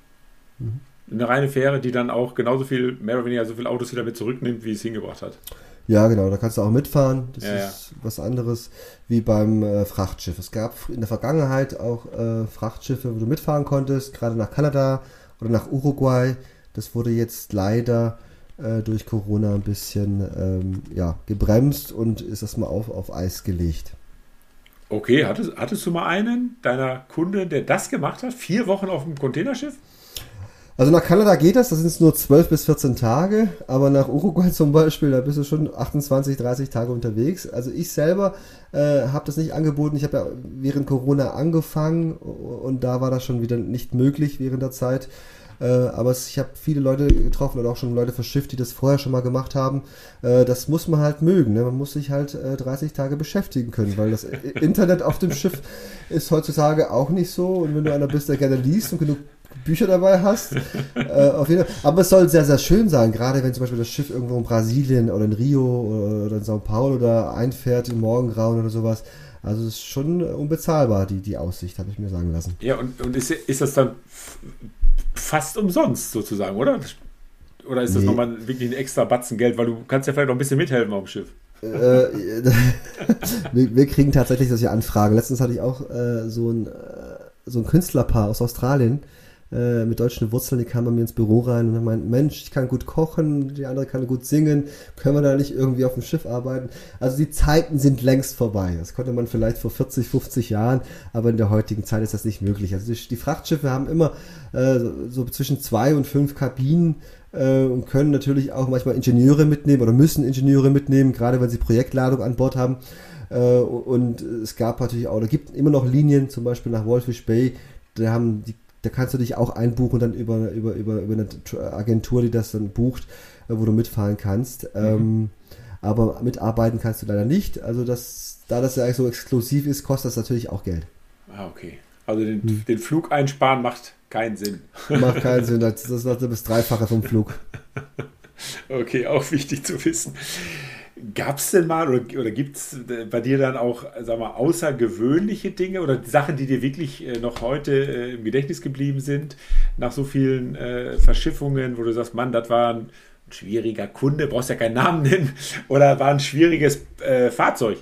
Mhm. Eine reine Fähre, die dann auch genauso viel, mehr oder weniger so viele Autos wieder mit zurücknimmt, wie es hingebracht hat. Ja, genau, da kannst du auch mitfahren. Das Ja, ist was anderes wie beim äh, Frachtschiff. Es gab in der Vergangenheit auch äh, Frachtschiffe, wo du mitfahren konntest, gerade nach Kanada oder nach Uruguay. Das wurde jetzt leider äh, durch Corona ein bisschen ähm, ja, gebremst und ist erstmal auf, auf Eis gelegt. Okay, hattest, hattest du mal einen deiner Kunden, der das gemacht hat? Vier Wochen auf dem Containerschiff? Also nach Kanada geht das, das sind es nur 12 bis 14 Tage, aber nach Uruguay zum Beispiel, da bist du schon 28, 30 Tage unterwegs. Also ich selber äh, habe das nicht angeboten. Ich habe ja während Corona angefangen und da war das schon wieder nicht möglich während der Zeit. Äh, aber ich habe viele Leute getroffen oder auch schon Leute verschifft, die das vorher schon mal gemacht haben. Äh, das muss man halt mögen. Ne? Man muss sich halt äh, 30 Tage beschäftigen können, weil das Internet auf dem Schiff ist heutzutage auch nicht so. Und wenn du einer bist, der gerne liest und genug Bücher dabei hast, äh, auf jeden Fall. Aber es soll sehr, sehr schön sein, gerade wenn zum Beispiel das Schiff irgendwo in Brasilien oder in Rio oder, in Sao Paulo da einfährt im Morgengrauen oder sowas. Also es ist schon unbezahlbar, die, die Aussicht, habe ich mir sagen lassen. Ja, und, und ist, ist das dann fast umsonst sozusagen, oder? Oder ist das Nee. nochmal wirklich ein extra Batzen Geld, weil du kannst ja vielleicht noch ein bisschen mithelfen auf dem Schiff. äh, wir, wir kriegen tatsächlich solche Anfragen. Letztens hatte ich auch äh, so, ein, äh, so ein Künstlerpaar aus Australien äh, mit deutschen Wurzeln, die kamen bei mir ins Büro rein und gemeint, Mensch, ich kann gut kochen, die andere kann gut singen, können wir da nicht irgendwie auf dem Schiff arbeiten? Also die Zeiten sind längst vorbei. Das konnte man vielleicht vor 40, 50 Jahren, aber in der heutigen Zeit ist das nicht möglich. Also die, die Frachtschiffe haben immer äh, so, zwischen zwei und fünf Kabinen äh, und können natürlich auch manchmal Ingenieure mitnehmen oder müssen Ingenieure mitnehmen, gerade wenn sie Projektladung an Bord haben. Äh, und es gab natürlich auch, oder gibt immer noch Linien, zum Beispiel nach Wolfish Bay, da haben die, da kannst du dich auch einbuchen dann über, über, über, über eine Agentur, die das dann bucht, äh, wo du mitfahren kannst. Ähm, aber mitarbeiten kannst du leider nicht. Also das, da das ja eigentlich so exklusiv ist, kostet das natürlich auch Geld. Ah, okay. Also den, den Flug einsparen macht keinen Sinn. Macht keinen Sinn, das, das ist das Dreifache vom Flug. Okay, auch wichtig zu wissen. Gab es denn mal oder, oder gibt es bei dir dann auch, sag mal, außergewöhnliche Dinge oder Sachen, die dir wirklich äh, noch heute äh, im Gedächtnis geblieben sind, nach so vielen äh, Verschiffungen, wo du sagst, Mann, das war ein schwieriger Kunde, brauchst ja keinen Namen nennen, oder war ein schwieriges äh, Fahrzeug?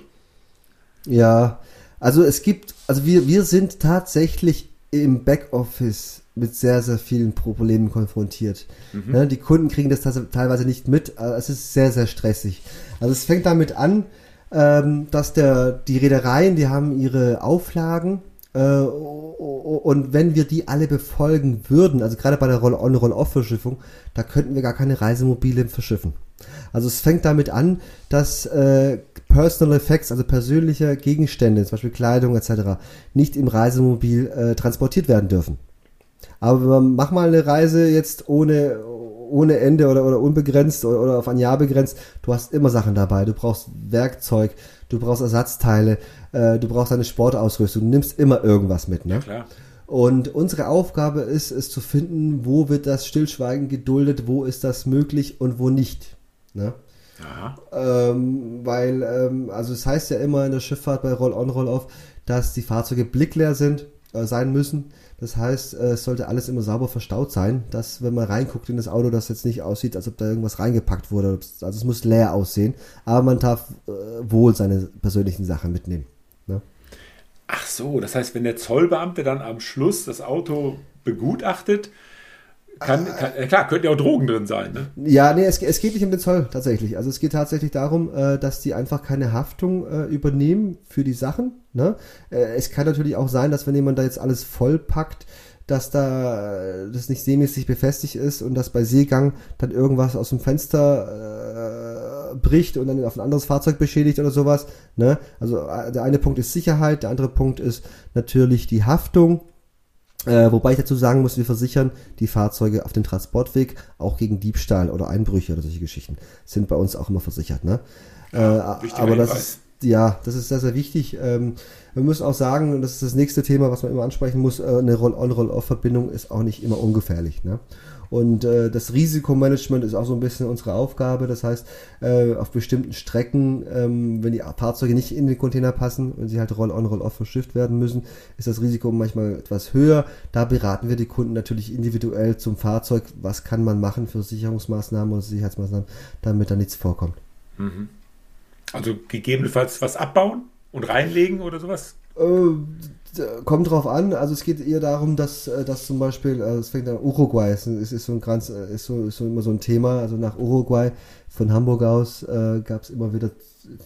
Ja, also es gibt, also wir, wir sind tatsächlich im Backoffice mit sehr, sehr vielen Problemen konfrontiert. Ne, die Kunden kriegen das teilweise nicht mit, es ist sehr, sehr stressig. Also es fängt damit an, ähm, dass der, die Reedereien, die haben ihre Auflagen äh, und wenn wir die alle befolgen würden, also gerade bei der Roll-on, Roll-off-Verschiffung, da könnten wir gar keine Reisemobile verschiffen. Also es fängt damit an, dass äh, Personal Effects, also persönliche Gegenstände, zum Beispiel Kleidung etc., nicht im Reisemobil äh, transportiert werden dürfen. Aber mach mal eine Reise jetzt ohne, ohne Ende oder, oder unbegrenzt oder, oder auf ein Jahr begrenzt. Du hast immer Sachen dabei. Du brauchst Werkzeug, du brauchst Ersatzteile, äh, du brauchst eine Sportausrüstung. Du nimmst immer irgendwas mit. Ne? Klar. Und unsere Aufgabe ist es zu finden, wo wird das Stillschweigen geduldet, wo ist das möglich und wo nicht. Ne? Aha. Ähm, weil, ähm, also es heißt ja immer in der Schifffahrt bei Roll-on, Roll-off, dass die Fahrzeuge blickleer sind, sein müssen. Das heißt, äh, es sollte alles immer sauber verstaut sein, dass wenn man reinguckt in das Auto, das jetzt nicht aussieht, als ob da irgendwas reingepackt wurde. Also es muss leer aussehen, aber man darf äh, wohl seine persönlichen Sachen mitnehmen. Ne? Ach so, das heißt, wenn der Zollbeamte dann am Schluss das Auto begutachtet, kann, kann klar, könnten ja auch Drogen drin sein, ne? Ja, nee, es, es geht nicht um den Zoll tatsächlich. Also es geht tatsächlich darum, äh, dass die einfach keine Haftung äh, übernehmen für die Sachen. Ne? Äh, es kann natürlich auch sein, dass wenn jemand da jetzt alles vollpackt, dass da äh, das nicht seemäßig befestigt ist und dass bei Seegang dann irgendwas aus dem Fenster äh, bricht und dann auf ein anderes Fahrzeug beschädigt oder sowas. Ne? Also äh, der eine Punkt ist Sicherheit, der andere Punkt ist natürlich die Haftung. Äh, wobei ich dazu sagen muss, wir versichern die Fahrzeuge auf dem Transportweg auch gegen Diebstahl oder Einbrüche oder solche Geschichten. Sind bei uns auch immer versichert. Ne? Ja, äh, aber das ist, ja, das ist sehr, sehr wichtig. Ähm, wir müssen auch sagen, und das ist das nächste Thema, was man immer ansprechen muss, äh, eine Roll-on-Roll-off-Verbindung ist auch nicht immer ungefährlich. Ne? Und äh, das Risikomanagement ist auch so ein bisschen unsere Aufgabe. Das heißt, äh, auf bestimmten Strecken, ähm, wenn die Fahrzeuge nicht in den Container passen und sie halt Roll-on, Roll-off verschifft werden müssen, ist das Risiko manchmal etwas höher. Da beraten wir die Kunden natürlich individuell zum Fahrzeug. Was kann man machen für Sicherungsmaßnahmen oder Sicherheitsmaßnahmen, damit da nichts vorkommt. Mhm. Also gegebenenfalls was abbauen und reinlegen oder sowas? Äh, kommt drauf an. Also es geht eher darum, dass, äh, dass zum Beispiel, äh, es fängt an Uruguay, es ist, ist, so ein ganz, ist so, ist so immer so ein Thema. Also nach Uruguay von Hamburg aus äh, gab es immer wieder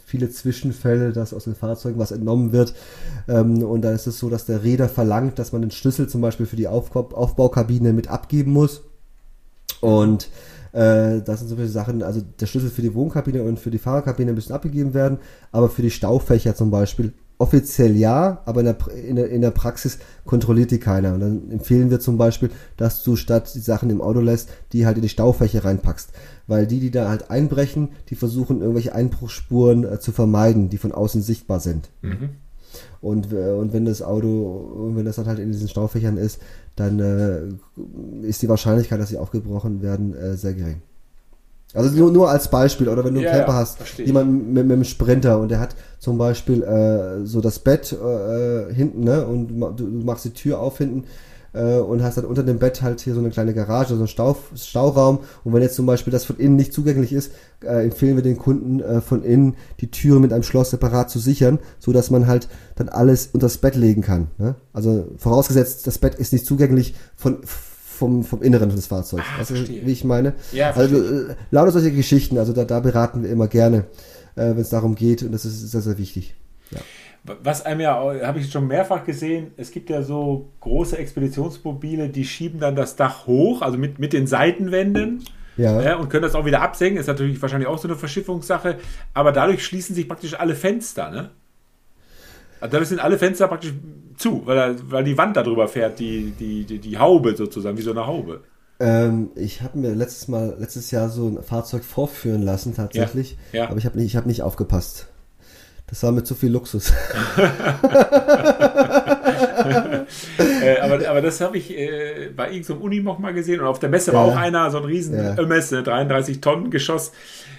viele Zwischenfälle, dass aus den Fahrzeugen was entnommen wird. Ähm, und da ist es so, dass der Räder verlangt, dass man den Schlüssel zum Beispiel für die Aufbau Aufbaukabine mit abgeben muss. Und äh, das sind so viele Sachen, also der Schlüssel für die Wohnkabine und für die Fahrerkabine müssen abgegeben werden, aber für die Staufächer zum Beispiel offiziell ja, aber in der, in der, in der Praxis kontrolliert die keiner. Und dann empfehlen wir zum Beispiel, dass du statt die Sachen im Auto lässt, die halt in die Staufächer reinpackst. Weil die, die da halt einbrechen, die versuchen irgendwelche Einbruchsspuren äh, zu vermeiden, die von außen sichtbar sind. Mhm. Und, äh, und wenn das Auto, wenn das dann halt in diesen Staufächern ist, dann äh, ist die Wahrscheinlichkeit, dass sie aufgebrochen werden, äh, sehr gering. Also nur, nur als Beispiel, oder wenn du einen ja, Camper ja, hast, jemand mit, mit, einem Sprinter und der hat zum Beispiel äh, so das Bett äh, hinten, ne, und du, du machst die Tür auf hinten äh, und hast dann unter dem Bett halt hier so eine kleine Garage, so einen Stau, Stauraum. Und wenn jetzt zum Beispiel das von innen nicht zugänglich ist, äh, empfehlen wir den Kunden äh, von innen die Türe mit einem Schloss separat zu sichern, so dass man halt dann alles unter das Bett legen kann. Ne? Also vorausgesetzt, das Bett ist nicht zugänglich von vom, vom Inneren des Fahrzeugs. Ah, weißt du, wie ich meine? Ja, also äh, lauter solche Geschichten, also da, da beraten wir immer gerne, äh, wenn es darum geht und das ist sehr, sehr wichtig. Ja. Was einem ja, habe ich schon mehrfach gesehen, es gibt ja so große Expeditionsmobile, die schieben dann das Dach hoch, also mit, mit den Seitenwänden. Ja. ja. und können das auch wieder absenken. Ist natürlich wahrscheinlich auch so eine Verschiffungssache. Aber dadurch schließen sich praktisch alle Fenster, ne? Also dadurch sind alle Fenster praktisch zu, weil, weil die Wand darüber fährt, die, die, die, die Haube sozusagen, wie so eine Haube. Ähm, ich habe mir letztes Mal, letztes Jahr so ein Fahrzeug vorführen lassen tatsächlich, ja, ja. aber ich habe nicht, hab nicht aufgepasst. Das war mit zu viel Luxus. äh, aber, aber das habe ich äh, bei irgendeinem so Unimog mal gesehen und auf der Messe war auch einer, so ein riesen ja. Ömes, 33 Tonnen Geschoss,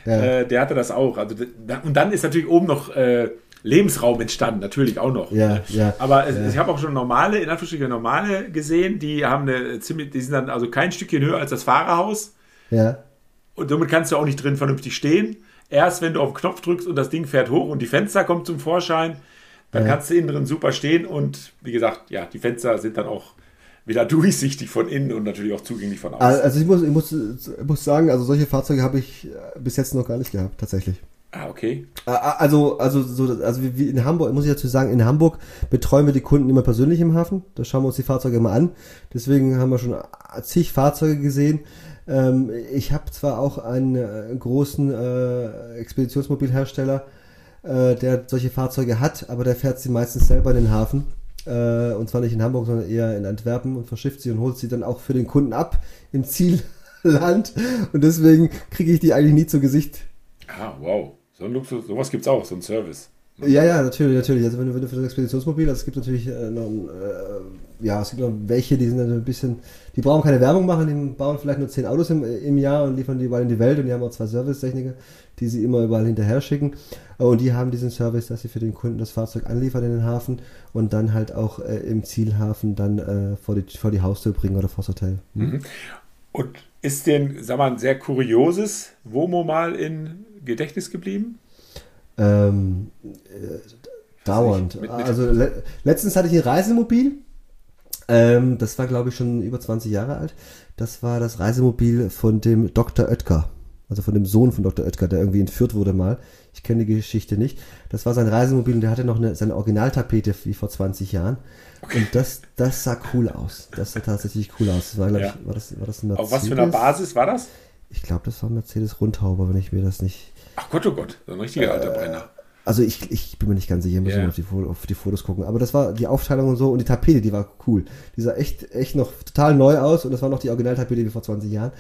äh, der hatte das auch. Also, und dann ist natürlich oben noch äh, Lebensraum entstanden, natürlich auch noch. Ja, ja, Aber es, ich habe auch schon normale, in Anführungsstrichen normale gesehen, die haben eine ziemlich, die sind dann also kein Stückchen höher als das Fahrerhaus. Ja. Und somit kannst du auch nicht drin vernünftig stehen. Erst wenn du auf den Knopf drückst und das Ding fährt hoch und die Fenster kommen zum Vorschein, dann ja. kannst du innen drin super stehen und wie gesagt, ja, die Fenster sind dann auch wieder durchsichtig von innen und natürlich auch zugänglich von außen. Also ich muss, ich muss, ich muss sagen, also solche Fahrzeuge habe ich bis jetzt noch gar nicht gehabt, tatsächlich. Ah, okay. Also, also, so, also wie in Hamburg, muss ich dazu sagen, in Hamburg betreuen wir die Kunden immer persönlich im Hafen. Da schauen wir uns die Fahrzeuge immer an. Deswegen haben wir schon zig Fahrzeuge gesehen. Ähm, ich habe zwar auch einen äh, großen äh, Expeditionsmobilhersteller, äh, der solche Fahrzeuge hat, aber der fährt sie meistens selber in den Hafen. Und zwar nicht in Hamburg, sondern eher in Antwerpen und verschifft sie und holt sie dann auch für den Kunden ab im Zielland. Und deswegen kriege ich die eigentlich nie zu Gesicht. Ah, wow. So ein Luxus, sowas gibt es auch, so ein Service. Ja, ja, natürlich, natürlich. Also wenn du, für das Expeditionsmobil, also es gibt natürlich äh, noch, äh, ja, es gibt noch welche, die sind dann ein bisschen, die brauchen keine Werbung machen, die bauen vielleicht nur zehn Autos im, im Jahr und liefern die überall in die Welt und die haben auch zwei Servicetechniker, die sie immer überall hinterher schicken. Und die haben diesen Service, dass sie für den Kunden das Fahrzeug anliefern in den Hafen und dann halt auch äh, im Zielhafen dann äh, vor, die, vor die Haustür bringen oder vor das Hotel. Mhm. Und ist denn, sag mal, ein sehr kurioses Womo mal in Gedächtnis geblieben? Ähm, äh, dauernd. Mit, mit also le letztens hatte ich ein Reisemobil. Ähm, das war, glaube ich, schon über 20 Jahre alt. Das war das Reisemobil von dem Dr. Oetker. Also von dem Sohn von Dr. Oetker, der irgendwie entführt wurde mal. Ich kenne die Geschichte nicht. Das war sein Reisemobil und der hatte noch eine, seine Originaltapete wie vor 20 Jahren. Okay. Und das, das sah cool aus. Das sah tatsächlich cool aus. Das war, ja. ich, war das, war das Auf was für einer Basis war das? Ich glaube, das war Mercedes Rundhauber, wenn ich mir das nicht. Ach Gott, oh Gott, so ein richtiger äh, alter Brenner. Also ich, ich bin mir nicht ganz sicher, müssen Ja. wir auf die, auf die Fotos gucken. Aber das war die Aufteilung und so und die Tapete, die war cool. Die sah echt, echt noch total neu aus und das war noch die Originaltapete wie vor 20 Jahren.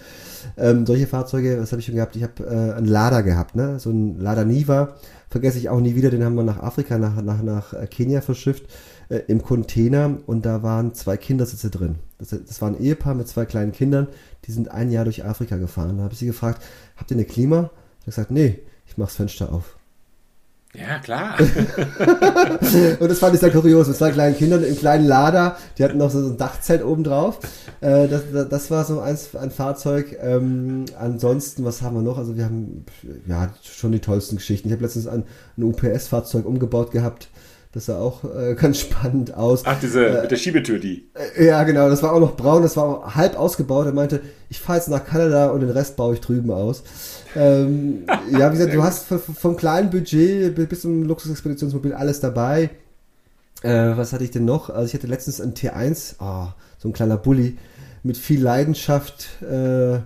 Ähm, solche Fahrzeuge, was habe ich schon gehabt? Ich habe äh, einen Lada gehabt, ne? So ein Lada Niva. Vergesse ich auch nie wieder, den haben wir nach Afrika, nach, nach, nach äh, Kenia verschifft, äh, im Container und da waren zwei Kindersitze drin. Das, das war ein Ehepaar mit zwei kleinen Kindern, die sind ein Jahr durch Afrika gefahren. Da habe ich sie gefragt, habt ihr eine Klima? Ich habe gesagt, nee, ich mach's Fenster auf. Ja, klar. Und das fand ich sehr kurios, mit zwei kleinen Kindern im kleinen Lader, die hatten noch so ein Dachzelt oben drauf. Äh, das, das, das war so eins, ein Fahrzeug. Ähm, ansonsten, was haben wir noch? Also wir haben ja schon die tollsten Geschichten. Ich habe letztens ein, ein UPS-Fahrzeug umgebaut gehabt. Das sah auch äh, ganz spannend aus. Ach, diese mit der Schiebetür, die. Äh, Ja, genau, das war auch noch braun, das war auch halb ausgebaut. Er meinte, ich fahre jetzt nach Kanada und den Rest baue ich drüben aus. Ähm, ja, wie gesagt, du hast vom kleinen Budget bis zum Luxusexpeditionsmobil alles dabei. Äh, was hatte ich denn noch? Also ich hatte letztens ein T1, ah, so ein kleiner Bulli, mit viel Leidenschaft äh,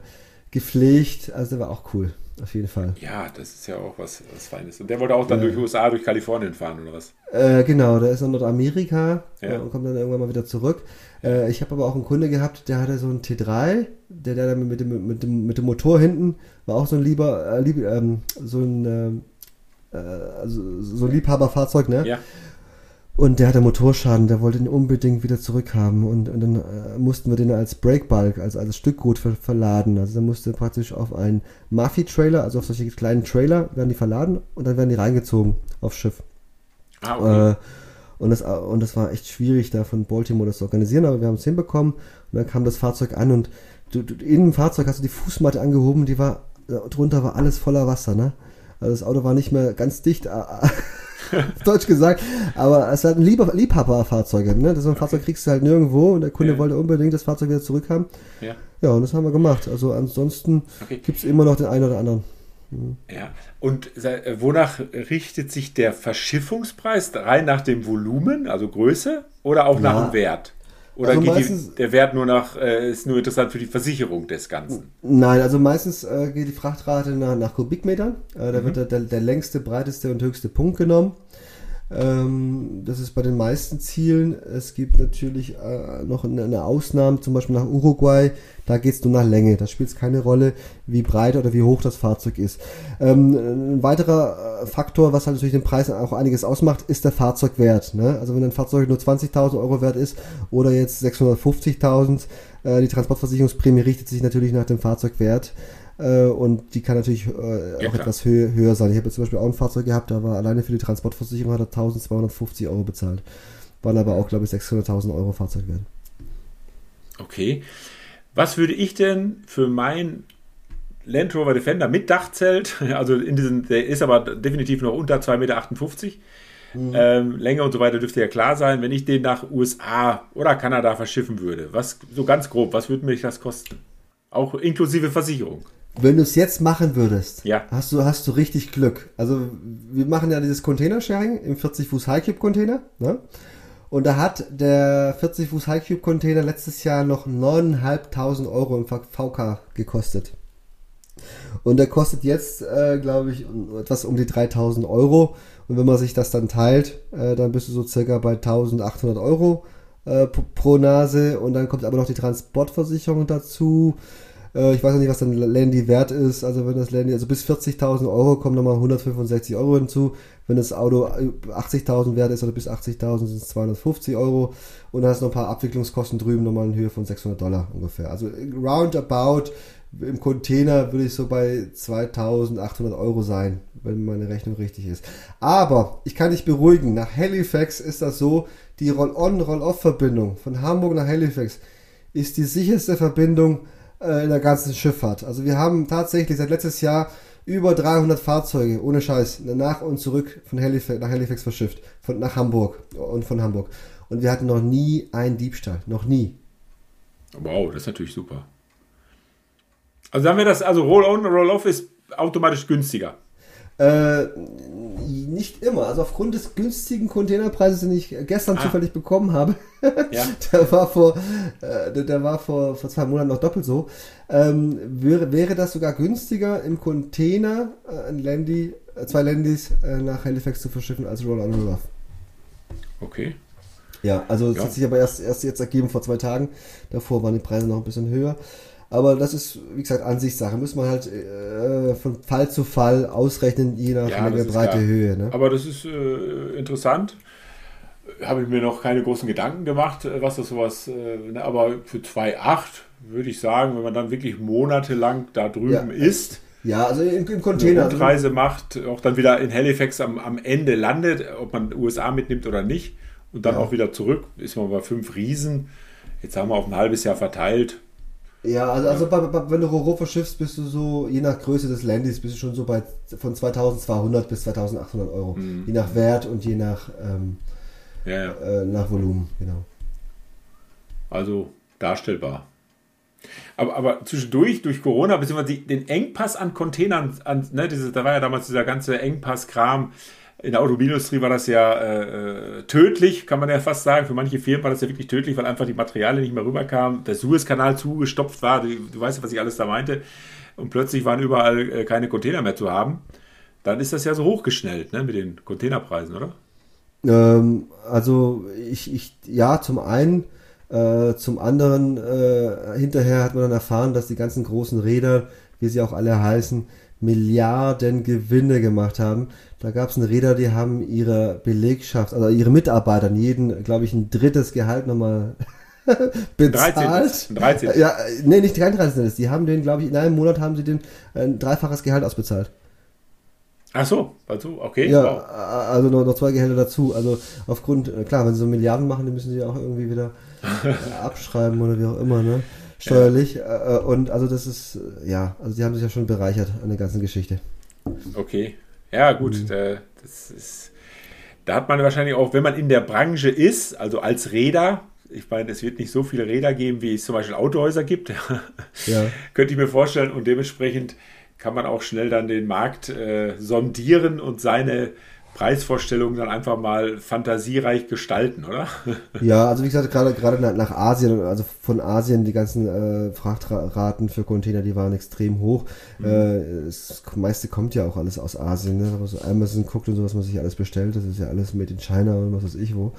gepflegt. Also der war auch cool, auf jeden Fall. Ja, das ist ja auch was, was Feines. Und der wollte auch dann durch USA, durch Kalifornien fahren, oder was? Äh, genau, der ist in Nordamerika Ja. äh, und kommt dann irgendwann mal wieder zurück. Äh, ich habe aber auch einen Kunde gehabt, der hatte so einen T3, der, der mit dem, mit dem, mit dem Motor hinten war auch so ein lieber, äh, lieb, ähm, so ein, ähm, äh, also so ein Liebhaberfahrzeug, ne? Ja. Und der hatte Motorschaden, der wollte ihn unbedingt wieder zurückhaben und, und dann äh, mussten wir den als Breakbulk, also als Stückgut ver verladen. Also dann musste praktisch auf einen Murphy-Trailer, also auf solche kleinen Trailer, werden die verladen und dann werden die reingezogen aufs Schiff. Ah, okay. Äh, und, das, und das war echt schwierig, da von Baltimore das zu organisieren, aber wir haben es hinbekommen. Und dann kam das Fahrzeug an und du, du, in dem Fahrzeug hast du die Fußmatte angehoben, die war, äh, drunter war alles voller Wasser, ne? Also das Auto war nicht mehr ganz dicht, äh, Deutsch gesagt, aber es hat ein Lieb Liebhaberfahrzeug, ne? Das ist ein Fahrzeug kriegst du halt nirgendwo und der Kunde Ja. wollte unbedingt das Fahrzeug wieder zurückhaben. ja. Ja, und das haben wir gemacht. Also ansonsten Okay. gibt's immer noch den einen oder anderen. Ja. Und äh, wonach richtet sich der Verschiffungspreis? Rein nach dem Volumen, also Größe, oder auch nach Ja. dem Wert? Oder Also geht meistens- die, der Wert nur nach, äh, ist nur interessant für die Versicherung des Ganzen? Nein, also meistens äh, geht die Frachtrate nach, nach Kubikmetern. Äh, da wird der, der, der längste, breiteste und höchste Punkt genommen. Ähm, das ist bei den meisten Zielen. Es gibt natürlich äh, noch eine, Ausnahme, zum Beispiel nach Uruguay. Da geht es nur nach Länge. Da spielt es keine Rolle, wie breit oder wie hoch das Fahrzeug ist. Ähm, ein weiterer äh, Faktor, was halt natürlich den Preis auch einiges ausmacht, ist der Fahrzeugwert. Ne? Also wenn ein Fahrzeug nur 20.000 Euro wert ist oder jetzt 650.000, äh, die Transportversicherungsprämie richtet sich natürlich nach dem Fahrzeugwert. Äh, und die kann natürlich äh, Ja, auch klar. etwas höher, höher sein. Ich habe jetzt zum Beispiel auch ein Fahrzeug gehabt, da war alleine für die Transportversicherung hat er 1250 Euro bezahlt. Waren aber auch, glaube ich, 600.000 Euro Fahrzeugwert. Okay. Was würde ich denn für mein Land Rover Defender mit Dachzelt, also in diesen, der ist aber definitiv noch unter 2,58 Meter, ähm, Länge und so weiter dürfte ja klar sein, wenn ich den nach USA oder Kanada verschiffen würde. Was, so ganz grob, was würde mich das kosten? Auch inklusive Versicherung. Wenn du es jetzt machen würdest, Ja. hast, du, hast du richtig Glück. Also wir machen ja dieses Container-Sharing im 40 Fuß High Cube Container. Ne? Und da hat der 40 Fuß High Cube Container letztes Jahr noch 9.500 Euro im VK gekostet. Und der kostet jetzt, äh, glaube ich, etwas um die 3000 Euro. Und wenn man sich das dann teilt, äh, dann bist du so circa bei 1800 Euro äh, pro Nase. Und dann kommt aber noch die Transportversicherung dazu. Äh, ich weiß noch nicht, was dann Landy wert ist. Also wenn das Landy, also bis 40.000 Euro kommen nochmal 165 Euro hinzu. Wenn das Auto 80.000 wert ist oder bis 80.000 sind es 250 Euro. Und dann hast du noch ein paar Abwicklungskosten drüben nochmal in Höhe von 600 Dollar ungefähr. Also roundabout im Container würde ich so bei 2800 Euro sein, wenn meine Rechnung richtig ist. Aber ich kann dich beruhigen, nach Halifax ist das so, die Roll-on, Roll-off-Verbindung von Hamburg nach Halifax ist die sicherste Verbindung äh, in der ganzen Schifffahrt. Also wir haben tatsächlich seit letztes Jahr über 300 Fahrzeuge, ohne Scheiß, nach und zurück von Halifax, nach Halifax verschifft, von, nach Hamburg und von Hamburg. Und wir hatten noch nie einen Diebstahl, noch nie. Wow, das ist natürlich super. Also sagen wir das, also Roll-on, Roll-off ist automatisch günstiger. Äh, nicht immer. Also aufgrund des günstigen Containerpreises, den ich gestern Ah. zufällig bekommen habe, Ja. der war vor, äh, der, war vor, vor zwei Monaten noch doppelt so, ähm, wäre, wäre das sogar günstiger im Container, äh, ein Landy, äh, zwei Landys äh, nach Halifax zu verschiffen als Roll-on Roll-off. Okay. Ja, also das Ja. hat sich aber erst, erst jetzt ergeben vor zwei Tagen. Davor waren die Preise noch ein bisschen höher. Aber das ist, wie gesagt, Ansichtssache. Muss man halt äh, von Fall zu Fall ausrechnen, je nach Ja, Länge, Breite, klar. Höhe. Ne? Aber das ist äh, interessant. Habe ich mir noch keine großen Gedanken gemacht, äh, was das sowas. Äh, ne, aber für 2,8 würde ich sagen, wenn man dann wirklich monatelang da drüben Ja. ist, Ja, also im, im eine Container. Also, Rundreise macht, auch dann wieder in Halifax am, am Ende landet, ob man USA mitnimmt oder nicht, und dann Ja. auch wieder zurück, ist man bei fünf Riesen. Jetzt haben wir auf ein halbes Jahr verteilt. Ja, also, also bei, bei, wenn du Roro verschiffst, bist du so, je nach Größe des Landys, bist du schon so bei von 2200 bis 2800 Euro. Mhm. Je nach Wert und je nach, ähm, Ja, ja. äh, nach Volumen, genau. Also darstellbar. Aber, aber zwischendurch, durch Corona, beziehungsweise den Engpass an Containern, an, ne, diese, da war ja damals dieser ganze Engpass-Kram. In der Automobilindustrie war das ja äh, äh, tödlich, kann man ja fast sagen. Für manche Firmen war das ja wirklich tödlich, weil einfach die Materialien nicht mehr rüberkamen. Der Suezkanal zugestopft war. Du, du weißt ja, was ich alles da meinte. Und plötzlich waren überall äh, keine Container mehr zu haben. Dann ist das ja so hochgeschnellt ne, mit den Containerpreisen, oder? Ähm, also ich, ich, ja, zum einen, äh, zum anderen, äh, hinterher hat man dann erfahren, dass die ganzen großen Räder, wie sie auch alle heißen, Milliarden Gewinne gemacht haben. Da gab es Räder, die haben ihre Belegschaft, also ihre Mitarbeitern jeden, glaube ich, ein drittes Gehalt nochmal bezahlt. 13. 13. Ja, nee, nicht kein 13. Die haben den, glaube ich, in einem Monat haben sie den ein dreifaches Gehalt ausbezahlt. Ach so, also, okay. Ja, wow. also noch, noch zwei Gehälter dazu. Also aufgrund, äh, klar, wenn sie so Milliarden machen, dann müssen sie auch irgendwie wieder abschreiben oder wie auch immer, ne? Steuerlich. Äh, äh, Und also das ist, äh, ja, also die haben sich ja schon bereichert an der ganzen Geschichte. Okay. Ja, gut. Mhm. Da, das ist, da hat man wahrscheinlich auch, wenn man in der Branche ist, also als Räder, ich meine, es wird nicht so viele Räder geben, wie es zum Beispiel Autohäuser gibt, Ja. könnte ich mir vorstellen. Und dementsprechend kann man auch schnell dann den Markt äh, sondieren und seine Preisvorstellungen dann einfach mal fantasiereich gestalten, oder? Ja, also wie gesagt, gerade gerade nach, Asien, also von Asien, die ganzen äh, Frachtraten für Container, die waren extrem hoch. Äh, das meiste kommt ja auch alles aus Asien, ne? Man so Amazon guckt und so, was man sich alles bestellt, das ist ja alles made in China und was weiß ich wo.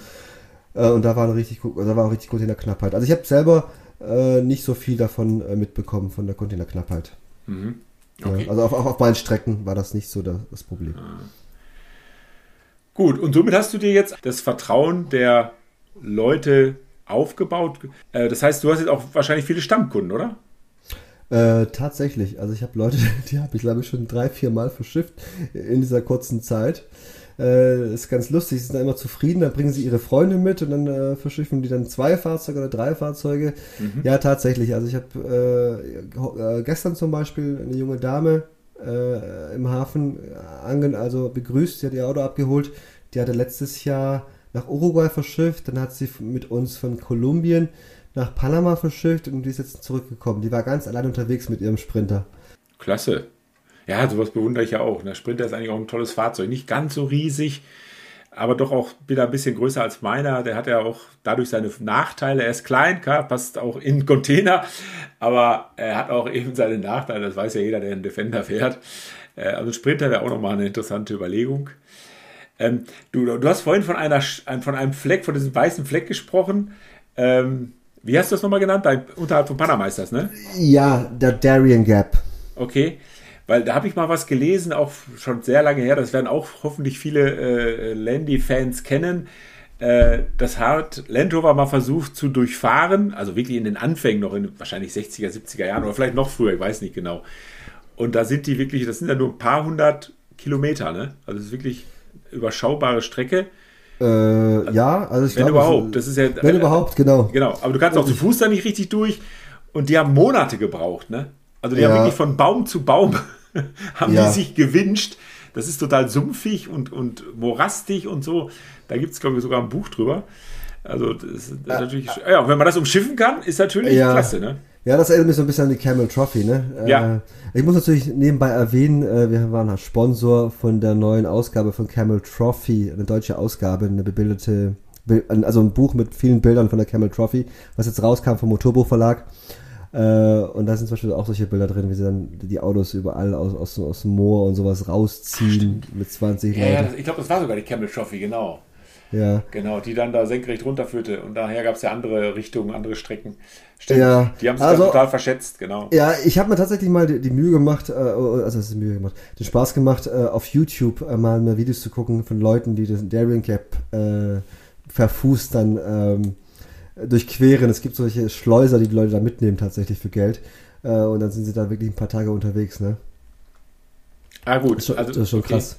Äh, und da war eine richtig, da war auch richtig Containerknappheit. Also ich habe selber äh, nicht so viel davon äh, mitbekommen, von der Containerknappheit. Mhm. Ja, Okay. also auf, auf, auf meinen Strecken war das nicht so das, das Problem. Gut, und somit hast du dir jetzt das Vertrauen der Leute aufgebaut. Äh, das heißt, du hast jetzt auch wahrscheinlich viele Stammkunden, oder? Äh, tatsächlich. Also ich habe Leute, die habe ich glaube ich schon drei, vier Mal verschifft in dieser kurzen Zeit. Äh, ist ganz lustig, sie sind dann immer zufrieden, dann bringen sie ihre Freunde mit und dann äh, verschiffen die dann zwei Fahrzeuge oder drei Fahrzeuge. Ja, tatsächlich. Also ich habe äh, äh, gestern zum Beispiel eine junge Dame äh, im Hafen äh, angen also begrüßt, sie hat ihr Auto abgeholt. Die hatte letztes Jahr nach Uruguay verschifft, dann hat sie mit uns von Kolumbien nach Panama verschifft und die ist jetzt zurückgekommen. Die war ganz allein unterwegs mit ihrem Sprinter. Klasse. Ja, sowas bewundere ich ja auch. Der Sprinter ist eigentlich auch ein tolles Fahrzeug. Nicht ganz so riesig, aber doch auch wieder ein bisschen größer als meiner. Der hat ja auch dadurch seine Nachteile. Er ist klein, klar, passt auch in den Container, aber er hat auch eben seine Nachteile. Das weiß ja jeder, der einen Defender fährt. Äh, Also Sprinter wäre auch nochmal eine interessante Überlegung. Ähm, du, du hast vorhin von, einer, von einem Fleck, von diesem weißen Fleck gesprochen. Ähm, wie hast du das nochmal genannt? Da, unterhalb von Panama ist das, ne? Ja, der Darien Gap. Okay, weil da habe ich mal was gelesen, auch schon sehr lange her, das werden auch hoffentlich viele äh, Landy-Fans kennen. Äh, das hat Land Rover mal versucht zu durchfahren, also wirklich in den Anfängen noch in wahrscheinlich 60er, 70er Jahren oder vielleicht noch früher, ich weiß nicht genau. Und da sind die wirklich, das sind ja nur ein paar hundert Kilometer, ne? Also das ist wirklich überschaubare Strecke, Äh, ja, also ich wenn glaube, überhaupt. Das ist ja, wenn überhaupt, genau. Genau, aber du kannst auch zu Fuß da nicht richtig durch. Und die haben Monate gebraucht, ne? Also die Ja. haben wirklich von Baum zu Baum haben Ja. die sich gewünscht. Das ist total sumpfig und, und morastig und so. Da gibt es, glaube ich, sogar ein Buch drüber. Also das ist natürlich. Ja, wenn man das umschiffen kann, ist natürlich Ja. klasse, ne? Ja, das erinnert mich so ein bisschen an die Camel Trophy, ne? Ja. Äh, ich muss natürlich nebenbei erwähnen, äh, wir waren Sponsor von der neuen Ausgabe von Camel Trophy, eine deutsche Ausgabe, eine bebilderte, Bi- also ein Buch mit vielen Bildern von der Camel Trophy, was jetzt rauskam vom Motorbuchverlag. Und da sind zum Beispiel auch solche Bilder drin, wie sie dann die Autos überall aus, aus, aus dem Moor und sowas rausziehen mit 20 Ja, ja Leuten. das, ich glaube, das war sogar die Camel Trophy, genau. Ja. Genau, die dann da senkrecht runterführte. Und daher gab es ja andere Richtungen, andere Strecken. Stimmt. Ja, Die haben sich also- total verschätzt, genau. Ja, ich habe mir tatsächlich mal die, die Mühe gemacht, äh, also es ist Mühe gemacht, den Spaß gemacht, äh, auf YouTube äh, mal mehr Videos zu gucken von Leuten, die das Darien Cap äh, verfußt dann ähm, durchqueren. Es gibt solche Schleuser, die die Leute da mitnehmen tatsächlich für Geld. Äh, und dann sind sie da wirklich ein paar Tage unterwegs, ne? Ah, gut. Das ist schon, also, das ist schon okay. krass.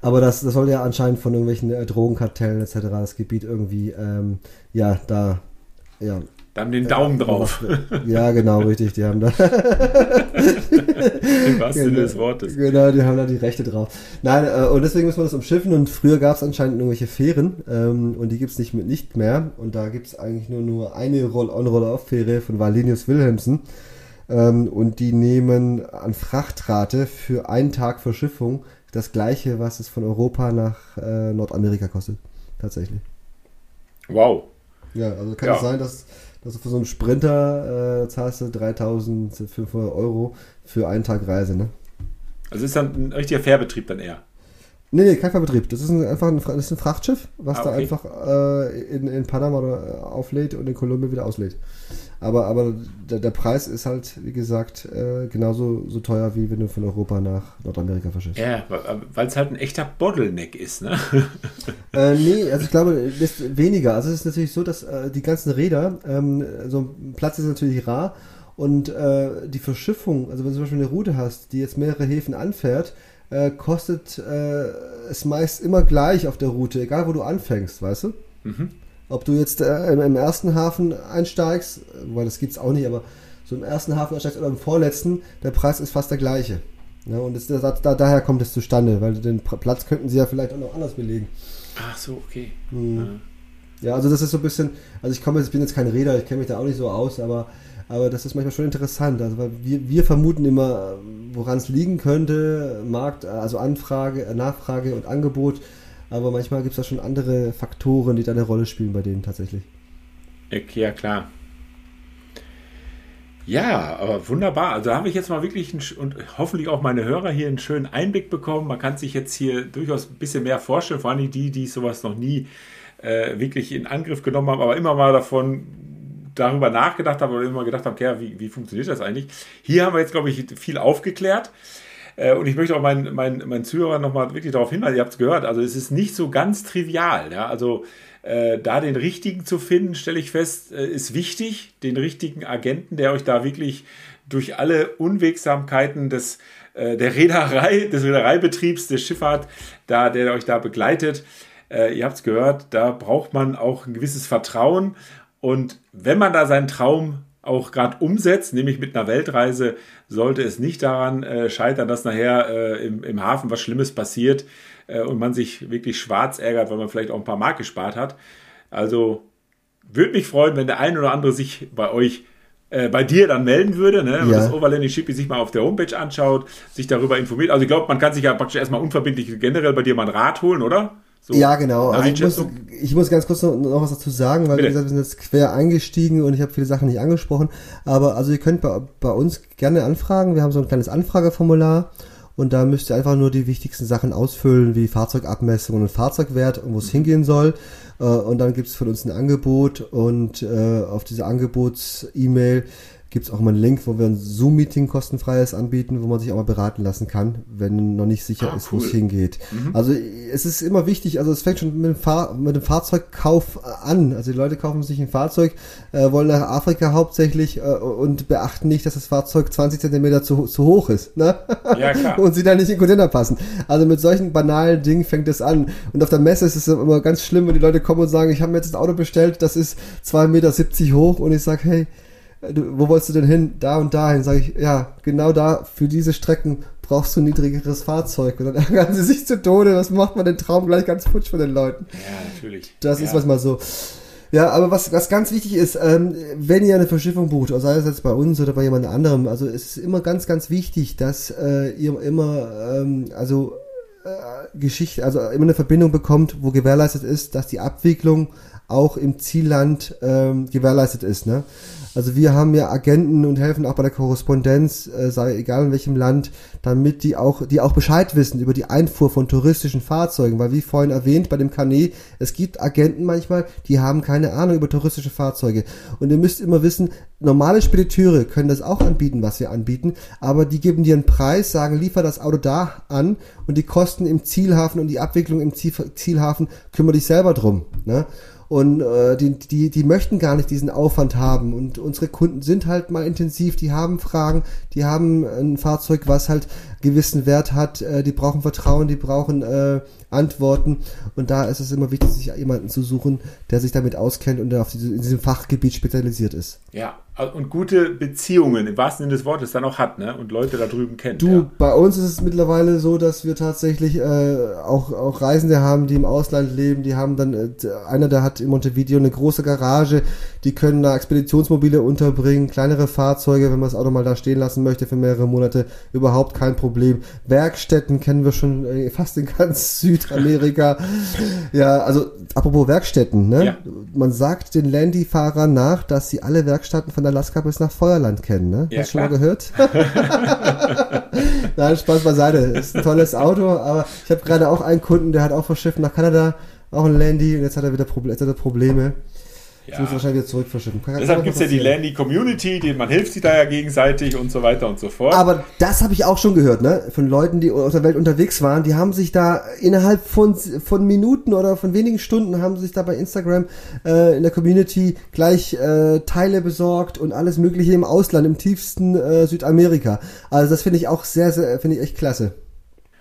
Aber das, das soll ja anscheinend von irgendwelchen äh, Drogenkartellen etc. das Gebiet irgendwie, ähm, ja, da, ja. Dann den Daumen drauf. Ja, genau, richtig. Die haben da. Im wahrsten Sinne des Wortes. Genau, die haben da die Rechte drauf. Nein, äh, und deswegen muss man das umschiffen und früher gab es anscheinend irgendwelche Fähren ähm, und die gibt es nicht, mit- nicht mehr und da gibt es eigentlich nur, nur eine Roll-on, Roll-off-Fähre von Valenius Wilhelmsen ähm, und die nehmen an Frachtrate für einen Tag Verschiffung das gleiche, was es von Europa nach äh, Nordamerika kostet. Tatsächlich. Wow. Ja, also kann Ja. es sein, dass, dass du für so einen Sprinter äh, zahlst du 3500 Euro für einen Tag Reise, ne? Also ist dann ein richtiger Fährbetrieb dann eher. Nee, nee, kein Fahrbetrieb. Das ist ein, einfach ein, das ist ein Frachtschiff, was Ah, da okay. einfach äh, in, in Panama äh, auflädt und in Kolumbien wieder auslädt. Aber, aber der, der Preis ist halt, wie gesagt, äh, genauso so teuer, wie wenn du von Europa nach Nordamerika verschiffst. Ja, weil es halt ein echter Bottleneck ist, ne? Äh, nee, also ich glaube, das ist weniger. Also es ist natürlich so, dass äh, die ganzen Räder, ähm, so ein Platz ist natürlich rar und äh, die Verschiffung, also wenn du zum Beispiel eine Route hast, die jetzt mehrere Häfen anfährt, äh, kostet äh, es meist immer gleich auf der Route, egal wo du anfängst, weißt du? Mhm. Ob du jetzt äh, im, im ersten Hafen einsteigst, weil das gibt's auch nicht, aber so im ersten Hafen einsteigst oder im vorletzten, der Preis ist fast der gleiche. Ja, und das, das, da, daher kommt es zustande, weil den Platz könnten sie ja vielleicht auch noch anders belegen. Ach so, okay. Hm. Ja, also das ist so ein bisschen, also ich komme jetzt, ich bin jetzt kein Räder, ich kenne mich da auch nicht so aus, aber, aber das ist manchmal schon interessant. Also weil wir, wir vermuten immer, woran es liegen könnte, Markt, also Anfrage, Nachfrage und Angebot, aber manchmal gibt es da schon andere Faktoren, die da eine Rolle spielen bei denen tatsächlich. Okay, ja, klar. Ja, aber wunderbar. Also da habe ich jetzt mal wirklich einen, und hoffentlich auch meine Hörer hier einen schönen Einblick bekommen. Man kann sich jetzt hier durchaus ein bisschen mehr vorstellen, vor allem die, die sowas noch nie äh, wirklich in Angriff genommen haben, aber immer mal davon darüber nachgedacht haben oder immer gedacht haben, okay, wie, wie funktioniert das eigentlich? Hier haben wir jetzt, glaube ich, viel aufgeklärt. Äh, Und ich möchte auch meinen, meinen, meinen Zuhörern nochmal wirklich darauf hinweisen, ihr habt es gehört, also es ist nicht so ganz trivial. Ja? Also äh, da den richtigen zu finden, stelle ich fest, äh, ist wichtig. Den richtigen Agenten, der euch da wirklich durch alle Unwegsamkeiten des, äh, der Reederei, des Reedereibetriebs, der Schifffahrt, da, der euch da begleitet. Äh, ihr habt es gehört, da braucht man auch ein gewisses Vertrauen. Und wenn man da seinen Traum auch gerade umsetzt, nämlich mit einer Weltreise, sollte es nicht daran äh, scheitern, dass nachher äh, im, im Hafen was Schlimmes passiert äh, und man sich wirklich schwarz ärgert, weil man vielleicht auch ein paar Mark gespart hat. Also würde mich freuen, wenn der ein oder andere sich bei euch, äh, bei dir dann melden würde, ne? wenn Ja. das Overlanding Shipping sich mal auf der Homepage anschaut, sich darüber informiert. Also ich glaube, man kann sich ja praktisch erstmal unverbindlich generell bei dir mal einen Rat holen, oder? So, ja, genau. Also ich muss, ich muss ganz kurz noch, noch was dazu sagen, weil wie gesagt, wir sind jetzt quer eingestiegen und ich habe viele Sachen nicht angesprochen. Aber also ihr könnt bei, bei uns gerne anfragen. Wir haben so ein kleines Anfrageformular und da müsst ihr einfach nur die wichtigsten Sachen ausfüllen, wie Fahrzeugabmessung und Fahrzeugwert und wo es hingehen soll. Äh, Und dann gibt es von uns ein Angebot und äh, auf diese Angebots-E-Mail gibt es auch mal einen Link, wo wir ein Zoom-Meeting kostenfreies anbieten, wo man sich auch mal beraten lassen kann, wenn noch nicht sicher Ah, ist, wo es cool. hingeht. Also es ist immer wichtig, also es fängt schon mit dem, Fahr mit dem Fahrzeugkauf an. Also die Leute kaufen sich ein Fahrzeug, äh, wollen nach Afrika hauptsächlich äh, und beachten nicht, dass das Fahrzeug 20 Zentimeter zu, zu hoch ist. Ne? Ja, klar. und sie da nicht in den Container passen. Also mit solchen banalen Dingen fängt es an. Und auf der Messe ist es immer ganz schlimm, wenn die Leute kommen und sagen, ich habe mir jetzt ein Auto bestellt, das ist 2,70 Meter hoch und ich sage, hey, wo wolltest du denn hin? Da und dahin. Sage ich, ja, genau da, für diese Strecken brauchst du ein niedrigeres Fahrzeug. Und dann ärgern sie sich zu Tode. Was macht man den Traum gleich ganz futsch von den Leuten? Ja, natürlich. Das ja. ist manchmal so. Ja, aber was, was ganz wichtig ist, ähm, wenn ihr eine Verschiffung bucht, sei es jetzt bei uns oder bei jemand anderem, also es ist immer ganz, ganz wichtig, dass äh, ihr immer, ähm, also äh, Geschichte, also immer eine Verbindung bekommt, wo gewährleistet ist, dass die Abwicklung auch im Zielland ähm, gewährleistet ist. Ne? Also wir haben ja Agenten und helfen auch bei der Korrespondenz, äh, sei egal in welchem Land, damit die auch, die auch Bescheid wissen über die Einfuhr von touristischen Fahrzeugen, weil wie vorhin erwähnt bei dem Kanet, es gibt Agenten manchmal, die haben keine Ahnung über touristische Fahrzeuge. Und ihr müsst immer wissen, normale Spediteure können das auch anbieten, was wir anbieten, aber die geben dir einen Preis, sagen, liefer das Auto da an und die Kosten im Zielhafen und die Abwicklung im Zielhafen kümmere dich selber drum. Ne? Und äh, die, die, die möchten gar nicht diesen Aufwand haben. Und unsere Kunden sind halt mal intensiv, die haben Fragen, die haben ein Fahrzeug, was halt gewissen Wert hat, äh, die brauchen Vertrauen, die brauchen äh, Antworten. Und da ist es immer wichtig, sich jemanden zu suchen, der sich damit auskennt und der auf diese, in diesem Fachgebiet spezialisiert ist. Ja, und gute Beziehungen im wahrsten Sinne des Wortes dann auch hat, ne? Und Leute da drüben kennt. Du, ja. bei uns ist es mittlerweile so, dass wir tatsächlich äh, auch, auch Reisende haben, die im Ausland leben, die haben dann, äh, einer, der hat in Montevideo eine große Garage, die können da Expeditionsmobile unterbringen, kleinere Fahrzeuge, wenn man das Auto mal da stehen lassen möchte für mehrere Monate, überhaupt kein Problem. Werkstätten kennen wir schon äh, fast in ganz Südamerika. ja, also apropos Werkstätten, ne? Ja. Man sagt den Landy-Fahrern nach, dass sie alle Werkstätten von Alaska bis nach Feuerland kennen, ne? Ja, Hast du schon mal gehört? Nein, Spaß beiseite. Ist ein tolles Auto, aber ich habe gerade auch einen Kunden, der hat auch verschifft nach Kanada, auch ein Landy und jetzt hat er wieder Proble jetzt hat er Probleme. Ja. Ich muss wahrscheinlich wieder zurückverschicken. Kann Deshalb gibt es ja die Landy Community, die, man hilft sich da ja gegenseitig und so weiter und so fort. Aber das habe ich auch schon gehört, ne? Von Leuten, die aus der Welt unterwegs waren, die haben sich da innerhalb von, von Minuten oder von wenigen Stunden haben sich da bei Instagram äh, in der Community gleich äh, Teile besorgt und alles mögliche im Ausland, im tiefsten äh, Südamerika. Also das finde ich auch sehr, sehr, finde ich echt klasse.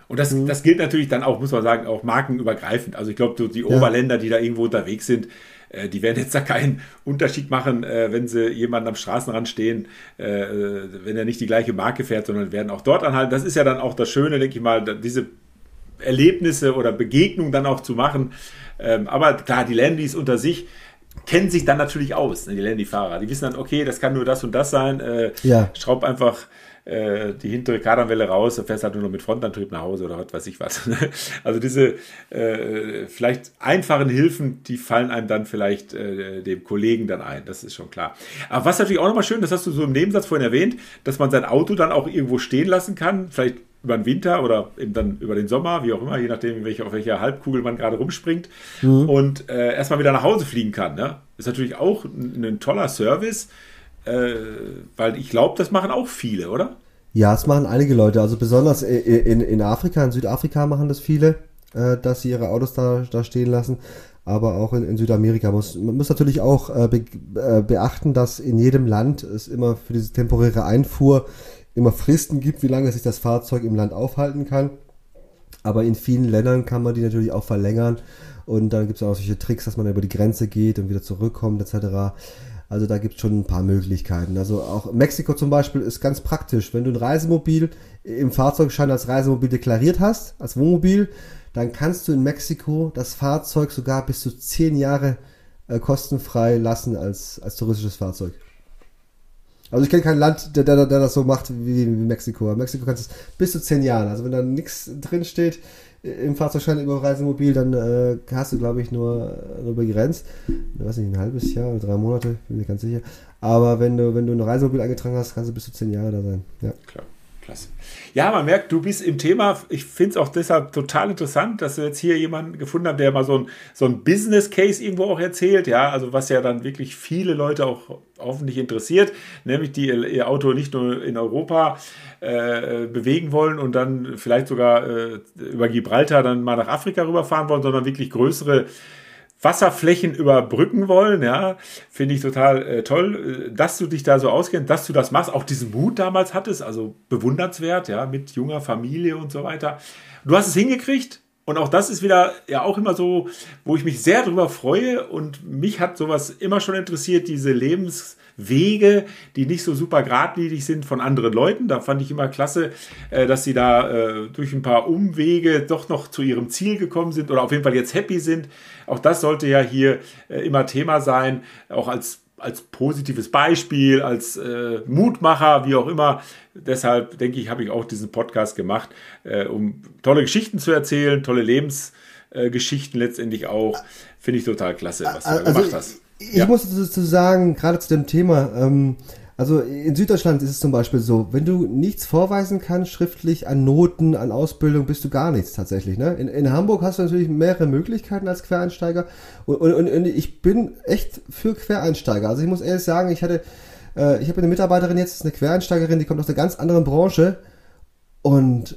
Und das, mhm. das gilt natürlich dann auch, muss man sagen, auch markenübergreifend. Also ich glaube, die Oberländer, die da irgendwo unterwegs sind, die werden jetzt da keinen Unterschied machen, äh, wenn sie jemanden am Straßenrand stehen, äh, wenn er nicht die gleiche Marke fährt, sondern werden auch dort anhalten. Das ist ja dann auch das Schöne, denke ich mal, diese Erlebnisse oder Begegnungen dann auch zu machen. Ähm, aber klar, die Landys unter sich kennen sich dann natürlich aus, ne, die Landy-Fahrer. Die wissen dann, okay, das kann nur das und das sein. ja. Schraub einfach äh, die hintere Kardanwelle raus, dann fährst halt nur noch mit Frontantrieb nach Hause oder was weiß ich was. also diese äh, vielleicht einfachen Hilfen, die fallen einem dann vielleicht äh, dem Kollegen dann ein, das ist schon klar. Aber was natürlich auch nochmal schön, das hast du so im Nebensatz vorhin erwähnt, dass man sein Auto dann auch irgendwo stehen lassen kann, vielleicht über den Winter oder eben dann über den Sommer, wie auch immer, je nachdem, welche, auf welcher Halbkugel man gerade rumspringt mhm. und äh, erstmal wieder nach Hause fliegen kann. Ne? Ist natürlich auch ein, ein toller Service äh, weil ich glaube, das machen auch viele, oder? Ja, es machen einige Leute. Also besonders in, in Afrika, in Südafrika machen das viele, äh, dass sie ihre Autos da, da stehen lassen. Aber auch in, in Südamerika muss man muss natürlich auch äh, be, äh, beachten, dass in jedem Land es immer für diese temporäre Einfuhr immer Fristen gibt, wie lange sich das Fahrzeug im Land aufhalten kann. Aber in vielen Ländern kann man die natürlich auch verlängern. Und dann gibt es auch solche Tricks, dass man über die Grenze geht und wieder zurückkommt etc. Also da gibt es schon ein paar Möglichkeiten. Also auch Mexiko zum Beispiel ist ganz praktisch. Wenn du ein Reisemobil im Fahrzeugschein als Reisemobil deklariert hast, als Wohnmobil, dann kannst du in Mexiko das Fahrzeug sogar bis zu zehn Jahre äh, kostenfrei lassen als, als touristisches Fahrzeug. Also ich kenne kein Land, der, der, der das so macht wie, wie Mexiko. In Mexiko kannst du es bis zu zehn Jahren. Also wenn da nichts drin steht, im Fahrzeugschein über Reisemobil, dann äh, hast du, glaube ich, nur, nur begrenzt. Ich weiß nicht, ein halbes Jahr oder drei Monate, bin mir ganz sicher. Aber wenn du, wenn du ein Reisemobil eingetragen hast, kannst du bis zu zehn Jahre da sein. Ja. Klar. Klasse. Ja, man merkt, du bist im Thema. Ich finde es auch deshalb total interessant, dass du jetzt hier jemanden gefunden hast, der mal so ein, so ein Business Case irgendwo auch erzählt. Ja, also was ja dann wirklich viele Leute auch hoffentlich interessiert, nämlich die ihr Auto nicht nur in Europa äh, bewegen wollen und dann vielleicht sogar äh, über Gibraltar dann mal nach Afrika rüberfahren wollen, sondern wirklich größere Wasserflächen überbrücken wollen, ja, finde ich total äh, toll, äh, dass du dich da so auskennst, dass du das machst, auch diesen Mut damals hattest, also bewundernswert, ja, mit junger Familie und so weiter. Du hast es hingekriegt und auch das ist wieder ja auch immer so, wo ich mich sehr darüber freue und mich hat sowas immer schon interessiert, diese Lebens Wege, die nicht so super geradlinig sind von anderen Leuten. Da fand ich immer klasse, äh, dass sie da äh, durch ein paar Umwege doch noch zu ihrem Ziel gekommen sind oder auf jeden Fall jetzt happy sind. Auch das sollte ja hier äh, immer Thema sein, auch als als positives Beispiel, als äh, Mutmacher, wie auch immer. Deshalb denke ich, habe ich auch diesen Podcast gemacht, äh, um tolle Geschichten zu erzählen, tolle Lebensgeschichten letztendlich auch. Finde ich total klasse, was du also, da gemacht hast. Ich, ja. muss dazu sagen, gerade zu dem Thema, ähm, also in Süddeutschland ist es zum Beispiel so, wenn du nichts vorweisen kannst, schriftlich an Noten, an Ausbildung, bist du gar nichts tatsächlich. Ne? In, in Hamburg hast du natürlich mehrere Möglichkeiten als Quereinsteiger und, und, und ich bin echt für Quereinsteiger. Also ich muss ehrlich sagen, ich hatte, äh, ich habe eine Mitarbeiterin jetzt, eine Quereinsteigerin, die kommt aus einer ganz anderen Branche und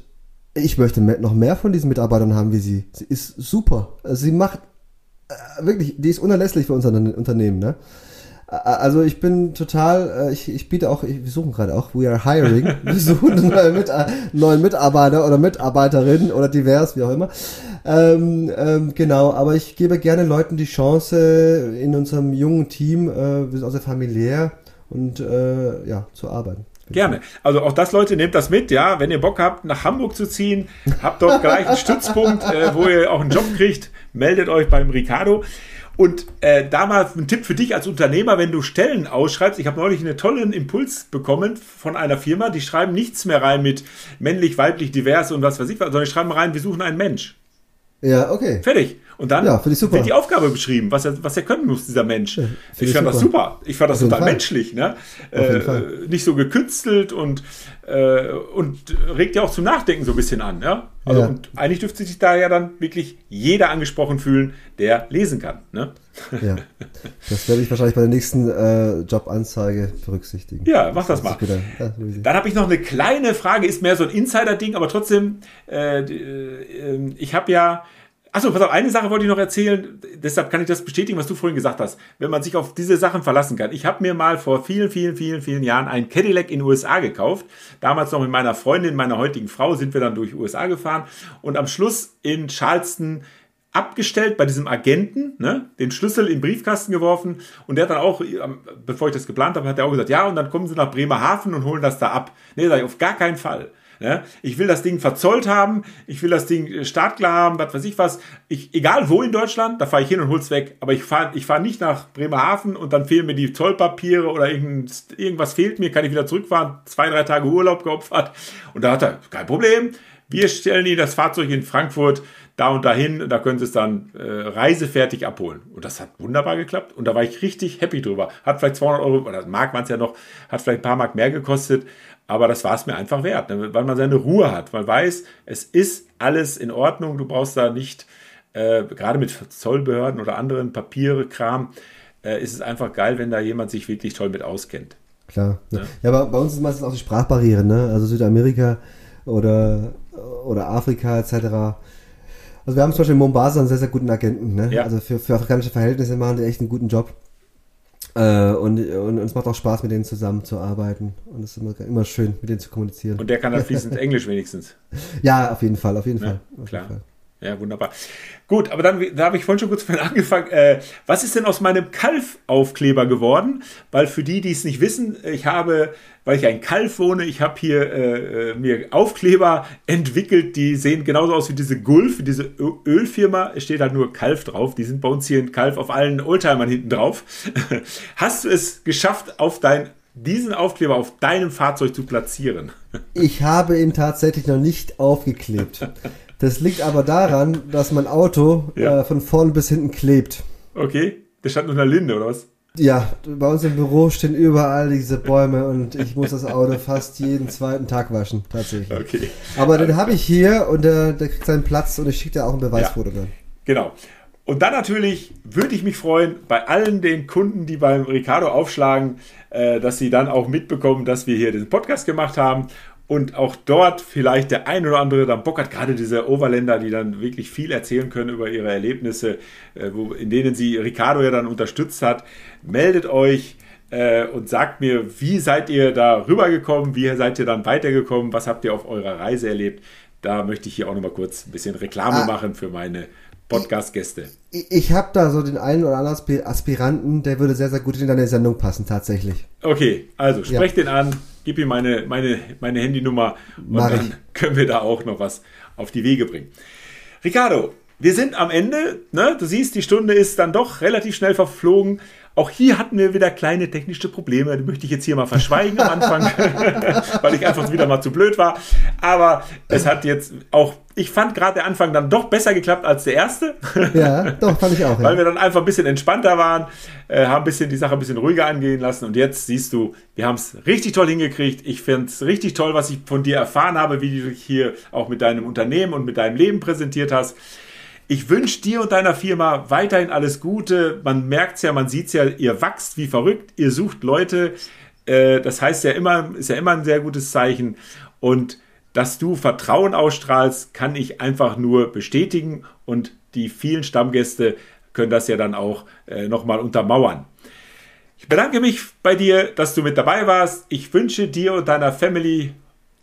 ich möchte noch mehr von diesen Mitarbeitern haben wie sie. Sie ist super. Also sie macht wirklich, die ist unerlässlich für unser Unternehmen. Ne? Also ich bin total, äh, ich, ich biete auch, wir suchen gerade auch, we are hiring, wir suchen neuen, Mit neuen Mitarbeiter oder Mitarbeiterin oder divers, wie auch immer. Ähm, ähm, genau, aber ich gebe gerne Leuten die Chance, in unserem jungen Team, äh, wir sind auch sehr familiär und äh, ja, zu arbeiten. Gerne. Also auch das, Leute, nehmt das mit, ja. Wenn ihr Bock habt, nach Hamburg zu ziehen, habt dort gleich einen Stützpunkt, äh, wo ihr auch einen Job kriegt, meldet euch beim Ricardo. Und äh, da mal ein Tipp für dich als Unternehmer, wenn du Stellen ausschreibst. Ich habe neulich einen tollen Impuls bekommen von einer Firma, die schreiben nichts mehr rein mit männlich, weiblich, divers und was weiß ich was, sondern die schreiben rein, wir suchen einen Mensch. Ja, okay. Fertig. Und dann ja, wird die Aufgabe beschrieben, was er, was er können muss, dieser Mensch. Ja, ich fand super. das super. Ich fand das total Fall. menschlich. Ne? Äh, nicht so gekünstelt und, äh, und regt ja auch zum Nachdenken so ein bisschen an. Ja? Also, ja. Und eigentlich dürfte sich da ja dann wirklich jeder angesprochen fühlen, der lesen kann. Ne? Ja, das werde ich wahrscheinlich bei der nächsten äh, Jobanzeige berücksichtigen. Ja, mach das, das mal. Ja, dann habe ich noch eine kleine Frage, ist mehr so ein Insider-Ding, aber trotzdem, äh, äh, ich habe ja Achso, pass auf, eine Sache wollte ich noch erzählen, deshalb kann ich das bestätigen, was du vorhin gesagt hast, wenn man sich auf diese Sachen verlassen kann. Ich habe mir mal vor vielen, vielen, vielen, vielen Jahren ein Cadillac in den USA gekauft. Damals noch mit meiner Freundin, meiner heutigen Frau, sind wir dann durch USA gefahren und am Schluss in Charleston abgestellt bei diesem Agenten, ne, den Schlüssel im Briefkasten geworfen und der hat dann auch, bevor ich das geplant habe, hat er auch gesagt, ja, und dann kommen sie nach Bremerhaven und holen das da ab. Nee, sag ich, auf gar keinen Fall. Ja, ich will das Ding verzollt haben, ich will das Ding äh, startklar haben, was weiß ich was. Ich, egal wo in Deutschland, da fahre ich hin und hol's weg. Aber ich fahre ich fahr nicht nach Bremerhaven und dann fehlen mir die Zollpapiere oder irgendwas fehlt mir, kann ich wieder zurückfahren, zwei, drei Tage Urlaub geopfert. Und da hat er, kein Problem, wir stellen Ihnen das Fahrzeug in Frankfurt da und dahin, da können Sie es dann äh, reisefertig abholen. Und das hat wunderbar geklappt und da war ich richtig happy drüber. Hat vielleicht 200 Euro, oder Mark waren es ja noch, hat vielleicht ein paar Mark mehr gekostet, aber das war es mir einfach wert, ne? weil man seine Ruhe hat. Man weiß, es ist alles in Ordnung. Du brauchst da nicht, äh, gerade mit Zollbehörden oder anderen Papiere, Kram, äh, ist es einfach geil, wenn da jemand sich wirklich toll mit auskennt. Klar. Ne? Ja, aber bei uns ist meistens auch die Sprachbarriere, ne? Also Südamerika oder, oder Afrika etc. Also wir haben zum Beispiel in Mombasa einen sehr, sehr guten Agenten, ne? Ja. Also für, für afrikanische Verhältnisse machen die echt einen guten Job. Äh, und, und, es macht auch Spaß, mit denen zusammenzuarbeiten. Und es ist immer, immer schön, mit denen zu kommunizieren. Und der kann dann fließend Englisch wenigstens. Ja, auf jeden Fall, auf jeden ja, Fall. Auf klar. Jeden Fall. Ja, wunderbar. Gut, aber dann, da habe ich vorhin schon kurz mit angefangen. Äh, was ist denn aus meinem Kalf-Aufkleber geworden? Weil für die, die es nicht wissen, ich habe, weil ich ein Kalf wohne, ich habe hier äh, äh mir Aufkleber entwickelt, die sehen genauso aus wie diese Gulf, diese Ölfirma. Es steht halt nur Kalf drauf. Die sind bei uns hier in Kalf auf allen Oldtimern hinten drauf. Hast du es geschafft, auf dein diesen Aufkleber auf deinem Fahrzeug zu platzieren? Ich habe ihn tatsächlich noch nicht aufgeklebt. Das liegt aber daran, dass mein Auto ja. äh, von vorn bis hinten klebt. Okay, der stand unter Linde, oder was? Ja, bei uns im Büro stehen überall diese Bäume und ich muss das Auto fast jeden zweiten Tag waschen, tatsächlich. Okay. Aber den habe ich hier und der, der kriegt seinen Platz und ich schicke dir auch ein Beweisfoto ja, dann. Genau. Und dann natürlich würde ich mich freuen, bei allen den Kunden, die beim Ricardo aufschlagen, äh, dass sie dann auch mitbekommen, dass wir hier den Podcast gemacht haben und auch dort vielleicht der ein oder andere dann Bock hat, gerade diese Overländer, die dann wirklich viel erzählen können über ihre Erlebnisse, äh, wo, in denen sie Ricardo ja dann unterstützt hat. Meldet euch äh, und sagt mir, wie seid ihr da rübergekommen, wie seid ihr dann weitergekommen, was habt ihr auf eurer Reise erlebt. Da möchte ich hier auch nochmal kurz ein bisschen Reklame ah. machen für meine Podcast-Gäste. Ich, ich habe da so den einen oder anderen Aspiranten, der würde sehr, sehr gut in deine Sendung passen, tatsächlich. Okay, also sprecht ja. den an, gib ihm meine, meine, meine Handynummer und Mach dann ich. können wir da auch noch was auf die Wege bringen. Ricardo, wir sind am Ende. Ne? Du siehst, die Stunde ist dann doch relativ schnell verflogen. Auch hier hatten wir wieder kleine technische Probleme. Die möchte ich jetzt hier mal verschweigen am Anfang, weil ich einfach wieder mal zu blöd war. Aber es hat jetzt auch, ich fand gerade der Anfang dann doch besser geklappt als der erste. Ja, doch, fand ich auch. Ja. Weil wir dann einfach ein bisschen entspannter waren, äh, haben ein bisschen die Sache ein bisschen ruhiger angehen lassen. Und jetzt siehst du, wir haben es richtig toll hingekriegt. Ich finde es richtig toll, was ich von dir erfahren habe, wie du dich hier auch mit deinem Unternehmen und mit deinem Leben präsentiert hast. Ich wünsche dir und deiner Firma weiterhin alles Gute. Man merkt es ja, man sieht es ja, ihr wachst wie verrückt, ihr sucht Leute. Äh, das heißt ja immer, ist ja immer ein sehr gutes Zeichen. Und dass du Vertrauen ausstrahlst, kann ich einfach nur bestätigen. Und die vielen Stammgäste können das ja dann auch äh, nochmal untermauern. Ich bedanke mich bei dir, dass du mit dabei warst. Ich wünsche dir und deiner Family,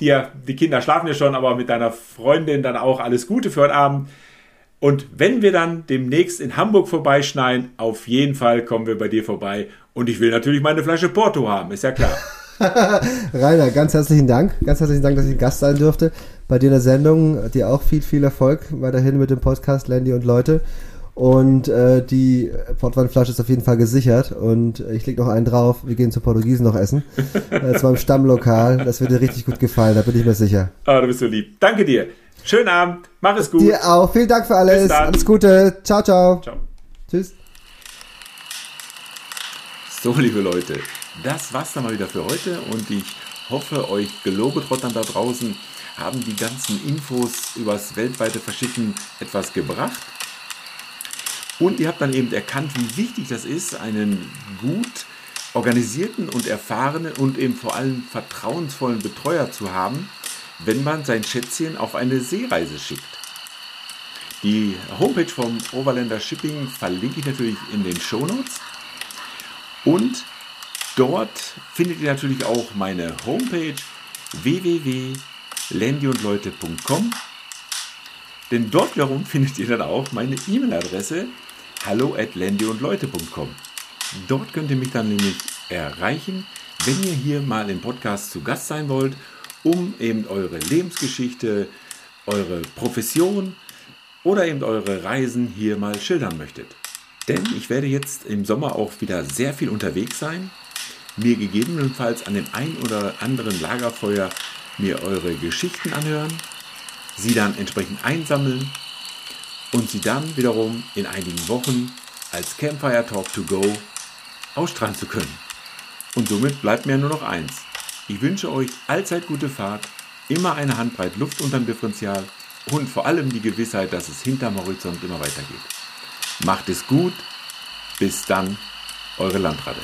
dir, die Kinder schlafen ja schon, aber mit deiner Freundin dann auch alles Gute für heute Abend. Und wenn wir dann demnächst in Hamburg vorbeischneien, auf jeden Fall kommen wir bei dir vorbei. Und ich will natürlich meine Flasche Porto haben, ist ja klar. Rainer, ganz herzlichen Dank. Ganz herzlichen Dank, dass ich Gast sein durfte bei dir in der Sendung. Dir auch viel, viel Erfolg weiterhin mit dem Podcast Landy und Leute. Und äh, die Portweinflasche ist auf jeden Fall gesichert. Und ich leg noch einen drauf. Wir gehen zu Portugiesen noch essen. äh, zwar im Stammlokal. Das wird dir richtig gut gefallen, da bin ich mir sicher. Ah, du bist so lieb. Danke dir. Schönen Abend. Mach es gut. Dir auch. Vielen Dank für alles. Alles Gute. Ciao, ciao. Ciao. Tschüss. So, liebe Leute, das war's dann mal wieder für heute und ich hoffe, euch Globetrottern da draußen haben die ganzen Infos übers weltweite Verschicken etwas gebracht. Und ihr habt dann eben erkannt, wie wichtig das ist, einen gut organisierten und erfahrenen und eben vor allem vertrauensvollen Betreuer zu haben, wenn man sein Schätzchen auf eine Seereise schickt. Die Homepage vom Overlander Shipping verlinke ich natürlich in den Show Notes. Und dort findet ihr natürlich auch meine Homepage www.landyundleute.com. Denn dort wiederum findet ihr dann auch meine E-Mail-Adresse hallo at landyundleute.com. Dort könnt ihr mich dann nämlich erreichen, wenn ihr hier mal im Podcast zu Gast sein wollt um eben eure Lebensgeschichte, eure Profession oder eben eure Reisen hier mal schildern möchtet. Denn ich werde jetzt im Sommer auch wieder sehr viel unterwegs sein, mir gegebenenfalls an dem ein oder anderen Lagerfeuer mir eure Geschichten anhören, sie dann entsprechend einsammeln und sie dann wiederum in einigen Wochen als Campfire Talk to Go ausstrahlen zu können. Und somit bleibt mir nur noch eins. Ich wünsche euch allzeit gute Fahrt, immer eine Handbreit Luft unterm Differential und vor allem die Gewissheit, dass es hinterm Horizont immer weitergeht. Macht es gut. Bis dann, eure Landratte.